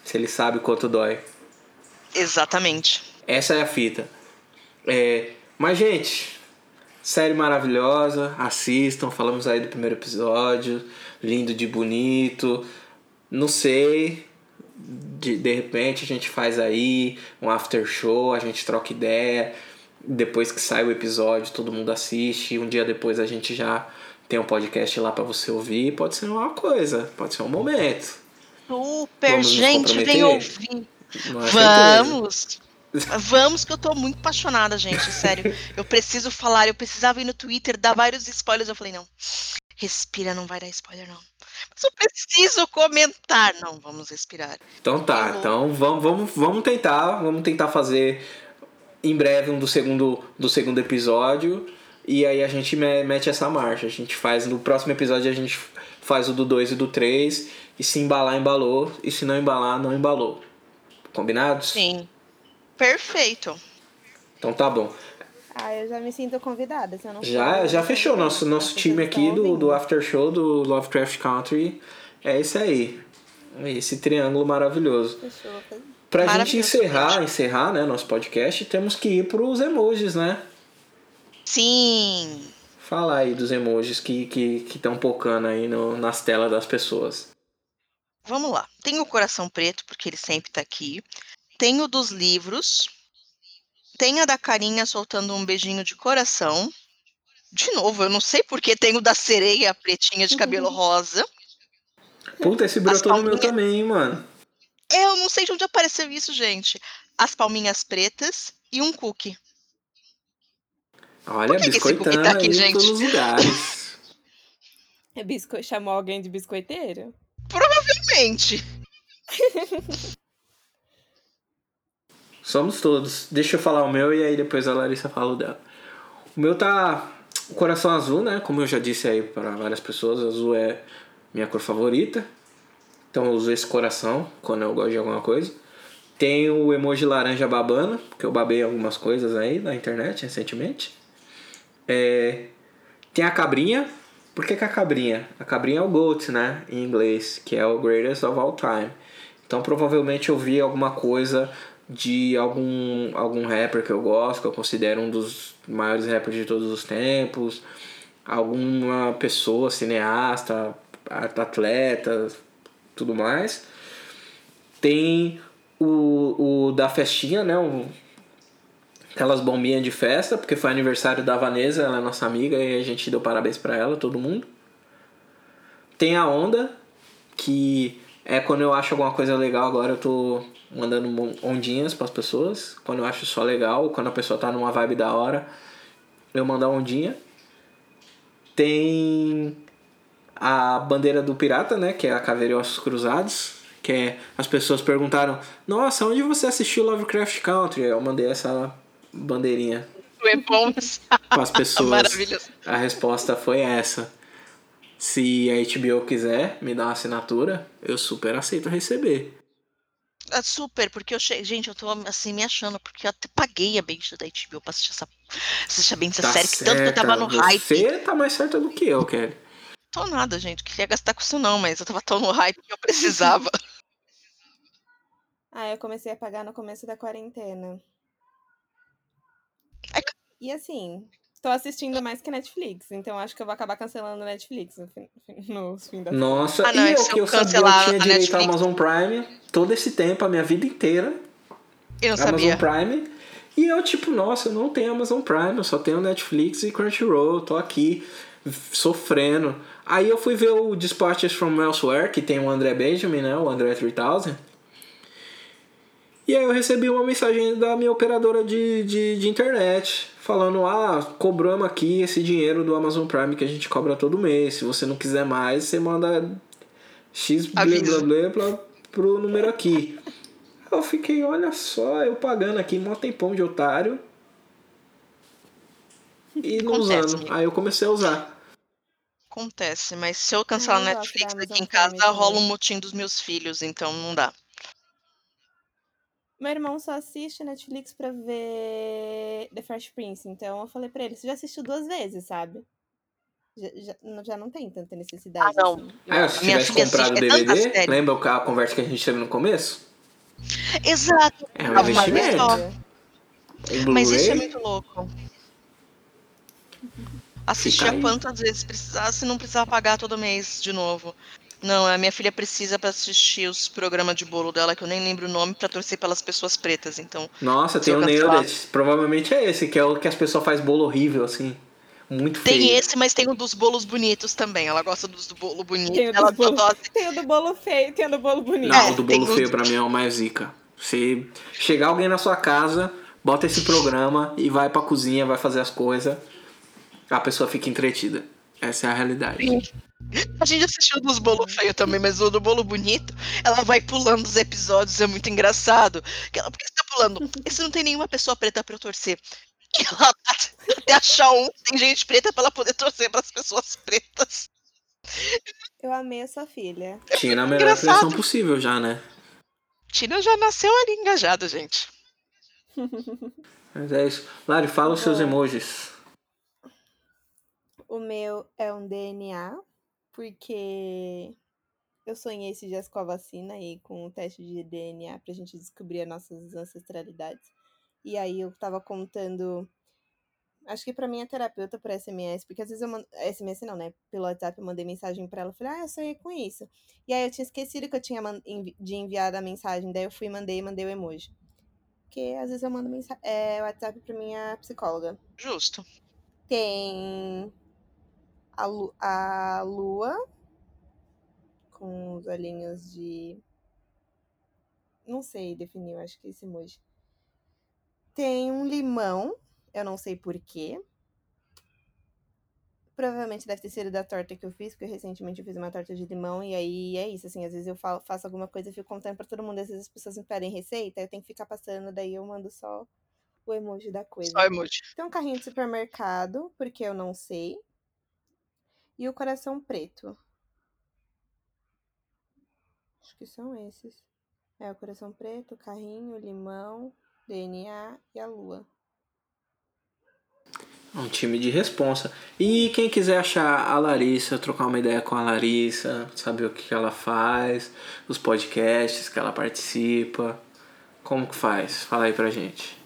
Se ele sabe quanto dói. Exatamente. Essa é a fita. É, mas, gente, série maravilhosa, assistam, falamos aí do primeiro episódio, lindo de bonito. Não sei, de, de repente a gente faz aí um after show, a gente troca ideia. Depois que sai o episódio, todo mundo assiste. Um dia depois a gente já tem um podcast lá para você ouvir. Pode ser uma coisa, pode ser um momento. Super, Vamos gente, vem ouvir. Vamos! Vamos, que eu tô muito apaixonada, gente, sério. Eu preciso falar, eu precisava ir no Twitter, dar vários spoilers. Eu falei, não, respira, não vai dar spoiler, não. Mas eu preciso comentar. Não, vamos respirar. Então tá, Eu- então vamos, vamos, vamos tentar, vamos tentar fazer em breve um do segundo, do segundo episódio e aí a gente me- mete essa marcha. A gente faz no próximo episódio a gente faz o do 2 e do 3 e se embalar, embalou e se não embalar, não embalou. Combinados? Sim. Perfeito. Então tá bom. Ah, eu já me sinto convidada. Se eu não Já, já fechou. Nosso, nosso time aqui do, do. After Show do Lovecraft Country é esse aí. Esse triângulo maravilhoso. Fechou. Pra gente encerrar, encerrar, né, nosso podcast, temos que ir pros emojis, né? Sim. Fala aí dos emojis que estão que, estão pocando aí no, nas telas das pessoas. Vamos lá. Tem o coração preto, porque ele sempre tá aqui. Tem o dos livros. Tem a da carinha soltando um beijinho de coração. De novo, eu não sei porque tem o da sereia pretinha de cabelo rosa. Puta, esse brotou no meu palminhas- também, hein, mano. Eu não sei de onde apareceu isso, gente. As palminhas pretas e um cookie. Olha, que que esse cookie biscoitando tá aqui, gente? pelos lugares. É bisco... Chamou alguém de biscoiteiro? Mente. Somos todos. Deixa eu falar o meu e aí depois a Larissa fala o dela. O meu tá o coração azul, né? Como eu já disse aí para várias pessoas, azul é minha cor favorita. Então eu uso esse coração quando eu gosto de alguma coisa. Tem o emoji laranja babana, porque eu babei algumas coisas aí na internet recentemente. É, tem a cabrinha. Por que, que a cabrinha? A cabrinha é o GOAT, né? Em inglês, que é o Greatest of All Time. Então provavelmente eu vi alguma coisa de algum, algum rapper que eu gosto, que eu considero um dos maiores rappers de todos os tempos. Alguma pessoa, cineasta, atleta, tudo mais. Tem o, o da festinha, né? O, aquelas bombinhas de festa, porque foi aniversário da Vanessa, ela é nossa amiga e a gente deu parabéns pra ela, todo mundo. Tem a onda, que é quando eu acho alguma coisa legal, agora eu tô mandando ondinhas pras pessoas. Quando eu acho só legal, quando a pessoa tá numa vibe da hora, eu mando a ondinha. Tem a bandeira do pirata, né? Que é a caveira e ossos cruzados. Que é, as pessoas perguntaram, nossa, onde você assistiu Lovecraft Country? Eu mandei essa bandeirinha É para as pessoas. A resposta foi essa. Se a HBO quiser me dar uma assinatura, eu super aceito receber. É super, porque eu cheguei. Gente, eu tô assim me achando, porque eu até paguei a benção da HBO pra assistir essa, assistir a benção Tá série, que tanto que eu tava no hype. Você tá mais certa do que eu, Kelly. Tô nada, gente. Queria gastar com isso não, mas eu tava tão no hype que eu precisava. Ah, eu comecei a pagar no começo da quarentena. É E assim, tô assistindo mais que Netflix, então acho que eu vou acabar cancelando Netflix no fim, no fim da Nossa, Ah, não, e que eu que eu sabia eu tinha a direito à Netflix- Amazon Prime todo esse tempo, a minha vida inteira. Eu Amazon sabia. Prime. E eu, tipo, nossa, eu não tenho Amazon Prime, eu só tenho Netflix e Crunchyroll, tô aqui sofrendo. Aí eu fui ver o Dispatches from Elsewhere, que tem o André Benjamin, né? O André 3000. E aí eu recebi uma mensagem da minha operadora de, de, de internet, falando, ah, cobramos aqui esse dinheiro do Amazon Prime que a gente cobra todo mês. Se você não quiser mais, você manda X blá blá blá blá pro número aqui. Eu fiquei, olha só, eu pagando aqui mó tempão de otário. E não Acontece, usando. amigo. Aí eu comecei a usar. Acontece, mas se eu cancelar Netflix aqui em casa, rola um motim dos meus filhos, então não dá. Meu irmão só assiste Netflix pra ver The Fresh Prince, então eu falei pra ele, você já assistiu duas vezes, sabe? Já, já, não- já não tem tanta necessidade. Ah, não. assim. Aí, se tivesse comprado o DVD, lembra a conversa que a gente teve no começo? Exato. É um Ah, mas investimento. Mas isso é muito louco. Assistia quantas vezes precisasse, não precisava pagar todo mês de novo. Não, a minha filha precisa pra assistir os programas de bolo dela, que eu nem lembro o nome, pra torcer pelas pessoas pretas. Então, Nossa, tem o. Nailed. Provavelmente é esse, que é o que as pessoas fazem bolo horrível, assim. Muito feio. tem esse, mas tem o dos bolos bonitos também. Ela gosta dos do bolo bonito. Tem o Ela dos bolo- adora- Tem o do bolo feio, tem o do bolo bonito. Não, É, o do tem bolo feio pra mim é o mais zica. Se chegar alguém na sua casa, bota esse programa e vai pra cozinha, vai fazer as coisas, a pessoa fica entretida. Essa é a realidade. A gente assistiu dos bolos feios também, mas o do bolo bonito, ela vai pulando os episódios, é muito engraçado. Que ela, por que você tá pulando? Esse não tem nenhuma pessoa preta pra eu torcer. E ela até achar um, tem gente preta pra ela poder torcer pras pessoas pretas. Eu amei a sua filha. Tinha na melhor Engraçado. criação possível já, né? Tina já nasceu ali engajada, gente. Mas é isso. Lari, fala os seus emojis. O meu é um DNA, porque eu sonhei esses dias com a vacina e com o teste de DNA pra gente descobrir as nossas ancestralidades. E aí eu tava contando. Acho que pra minha terapeuta por SMS, porque às vezes eu mando. SMS não, né? Pelo WhatsApp eu mandei mensagem pra ela. Falei, ah, eu sonhei com isso. E aí eu tinha esquecido que eu tinha de enviar a mensagem. Daí eu fui, mandei e mandei o emoji. Porque às vezes eu mando mensa é, WhatsApp pra minha psicóloga. Justo. Tem a, lu a lua com os olhinhos de. Não sei definir, acho que é esse emoji. Tem um limão, eu não sei porquê. Provavelmente deve ter sido da torta que eu fiz, porque recentemente eu fiz uma torta de limão, e aí é isso, assim, às vezes eu falo- faço alguma coisa e fico contando pra todo mundo, às vezes as pessoas me pedem receita, eu tenho que ficar passando, daí eu mando só o emoji da coisa. Só emoji. Tem um carrinho de supermercado, porque eu não sei. E o coração preto. Acho que são esses. É o coração preto, carrinho, limão, DNA e a lua. Um time de responsa. E quem quiser achar a Larissa, trocar uma ideia com a Larissa, saber o que que ela faz, os podcasts que ela participa, como que faz? Fala aí pra gente.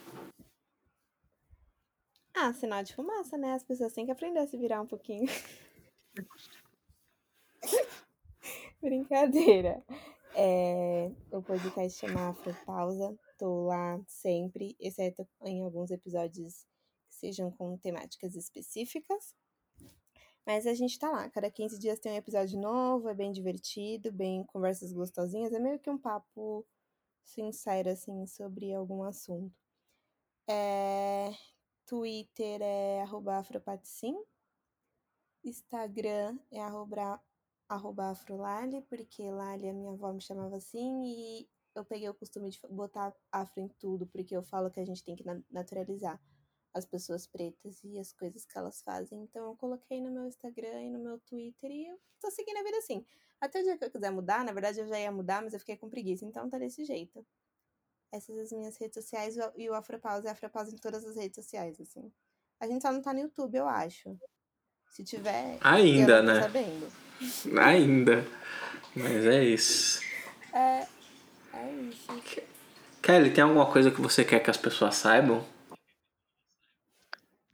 Ah, sinal de fumaça, né? As pessoas têm que aprender a se virar um pouquinho. Brincadeira. É, o podcast chama Afropausa. Tô lá sempre, exceto em alguns episódios que sejam com temáticas específicas. Mas a gente tá lá. Cada 15 dias tem um episódio novo, é bem divertido, bem conversas gostosinhas. É meio que um papo sincero, assim, sobre algum assunto. É, Twitter é arroba afropaticim. Instagram é arroba, arroba afrolali, porque Lali a minha avó me chamava assim e eu peguei o costume de botar afro em tudo, porque eu falo que a gente tem que naturalizar as pessoas pretas e as coisas que elas fazem. Então eu coloquei no meu Instagram e no meu Twitter e eu tô seguindo a vida assim. Até o dia que eu quiser mudar, na verdade eu já ia mudar, mas eu fiquei com preguiça, então tá desse jeito. Essas as minhas redes sociais e o Afropause é Afropause em todas as redes sociais, assim. A gente só não tá no YouTube, eu acho. Se tiver. Ainda, né? Sabendo. Ainda. Mas é isso. É. É isso. Kelly, tem alguma coisa que você quer que as pessoas saibam?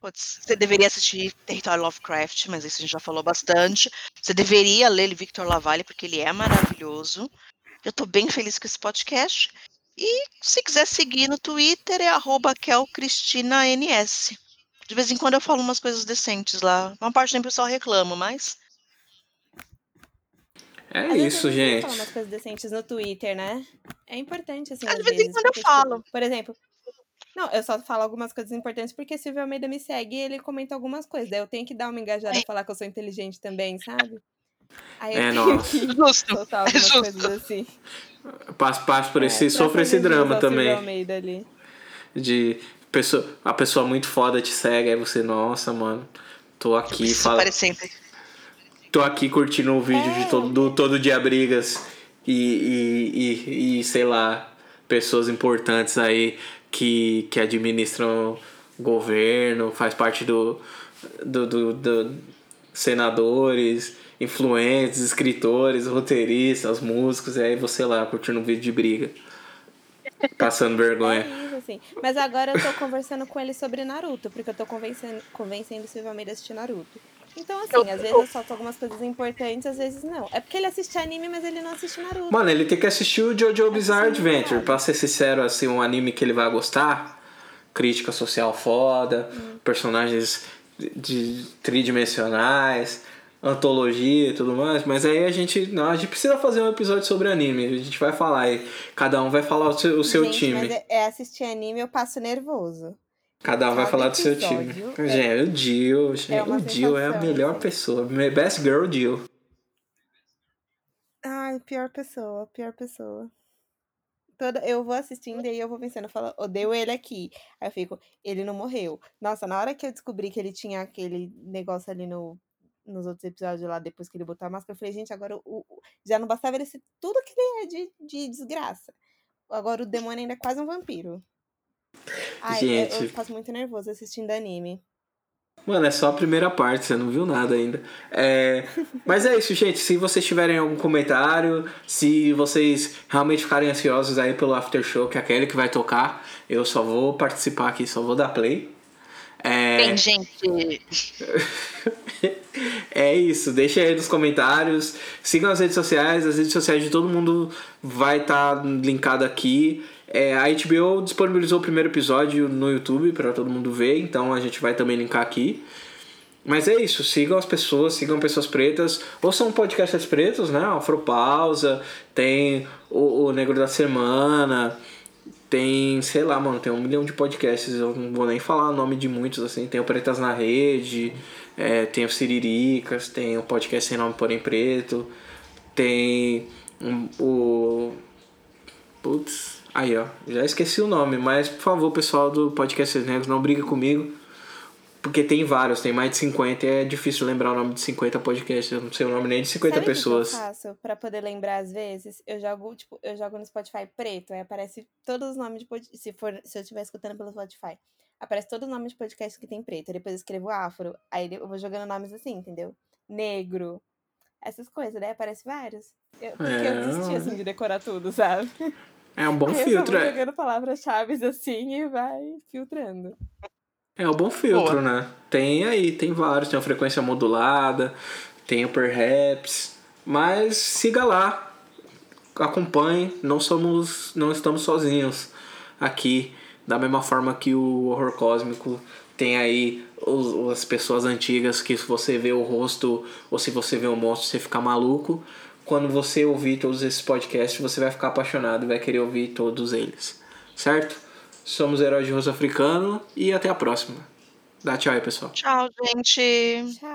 você deveria assistir Território Lovecraft, mas isso a gente já falou bastante. Você deveria ler Victor Lavalle, porque ele é maravilhoso. Eu estou bem feliz com esse podcast. E se quiser seguir no Twitter, é kelcristinans. De vez em quando eu falo umas coisas decentes lá. Uma parte nem pessoal reclama, mas. É às isso, gente. Falar umas coisas decentes no Twitter, né? É importante, assim. É, de vez em quando eu falo. Tipo, por exemplo, não, eu só falo algumas coisas importantes porque Silvio Almeida me segue e ele comenta algumas coisas. Daí eu tenho que dar uma engajada e falar que eu sou inteligente também, sabe? Aí eu é, tenho nossa. que justo. soltar algumas é coisas assim. Passo, passo por esse, é, sofre esse drama também. Silvio Almeida ali. De pessoa, a pessoa muito foda te segue, aí você, nossa, mano, tô aqui, fala. sempre. Tô aqui curtindo o vídeo é. de todo, do, todo dia brigas e, e, e, e, sei lá, pessoas importantes aí que, que administram governo, faz parte do, do, do, do senadores, influentes, escritores, roteiristas, músicos, e aí você lá curtindo um vídeo de briga. Passando vergonha. Assim. Mas agora eu tô conversando com ele sobre Naruto, porque eu tô convencendo, convencendo o Silvio Almeida a assistir Naruto. Então, assim, eu, às vezes eu solto algumas coisas importantes, às vezes não. É porque ele assiste anime, mas ele não assiste Naruto. Mano, ele tem que assistir o Jojo Bizarre Adventure. Pra ser sincero, assim, um anime que ele vai gostar. Crítica social foda, hum. personagens de, tridimensionais, antologia e tudo mais. Mas aí a gente. Não, a gente precisa fazer um episódio sobre anime. A gente vai falar aí. Cada um vai falar o seu, o seu gente, time. Mas é, é assistir anime, eu passo nervoso. Cada um vai falar do seu time. É... Gente, o Jill, gente, é o Jill é a melhor assim. pessoa. Best girl, Jill. Ai, pior pessoa, pior pessoa. Toda, eu vou assistindo e aí eu vou pensando, eu falo, odeio ele aqui. Aí eu fico, ele não morreu. Nossa, na hora que eu descobri que ele tinha aquele negócio ali no, nos outros episódios lá, depois que ele botou a máscara, eu falei, gente, agora o, o já não bastava ele ser tudo que ele é de, de desgraça. Agora o demônio ainda é quase um vampiro. Ai, Gente. Eu, eu faço muito nervoso assistindo anime. Mano, é só a primeira parte, você não viu nada ainda. É... Mas é isso, gente. Se vocês tiverem algum comentário, se vocês realmente ficarem ansiosos aí pelo after show, que é aquele que vai tocar, eu só vou participar aqui, só vou dar play. É... Tem gente. é isso, deixa aí nos comentários. Sigam as redes sociais, as redes sociais de todo mundo vai estar tá linkado aqui. É, a HBO disponibilizou o primeiro episódio no YouTube para todo mundo ver, então a gente vai também linkar aqui. Mas é isso, sigam as pessoas, sigam pessoas pretas, ou são podcasts pretos, né? Afropausa, tem o, o Negro da Semana, tem, sei lá, mano, tem um milhão de podcasts, eu não vou nem falar o nome de muitos, assim, tem o Pretas na Rede, é, tem o Siriricas, tem o podcast Sem Nome Porém Preto, tem um, o. Putz, Aí, ó, já esqueci o nome, mas por favor, pessoal do Podcast Negros, não briga comigo, porque tem vários, tem mais de 50 e é difícil lembrar o nome de 50 podcasts, eu não sei o nome nem de 50 Sabe pessoas. Que eu faço para poder lembrar às vezes? Eu jogo, tipo, eu jogo no Spotify preto, aí aparece todos os nomes de podcast, se for, se eu estiver escutando pelo Spotify, aparece todos os nomes de podcast que tem preto, aí depois eu escrevo afro, aí eu vou jogando nomes assim, entendeu? Negro, essas coisas, daí aparece vários. Eu, porque é... eu desisti assim de decorar tudo, sabe? É um bom Aí filtro. Eu jogando palavras-chave assim e vai filtrando. É um bom filtro, Boa. né? Tem aí, tem vários. Tem a frequência modulada, tem o Perhaps. Mas siga lá. Acompanhe. Não somos. não estamos sozinhos aqui. Da mesma forma que o horror cósmico tem aí os, as pessoas antigas que se você vê o rosto ou se você vê o monstro você fica maluco quando você ouvir todos esses podcasts, você vai ficar apaixonado e vai querer ouvir todos eles. Certo? Somos Heróis de Rosto Africano e até a próxima. Dá tchau aí, pessoal. Tchau, gente. Tchau.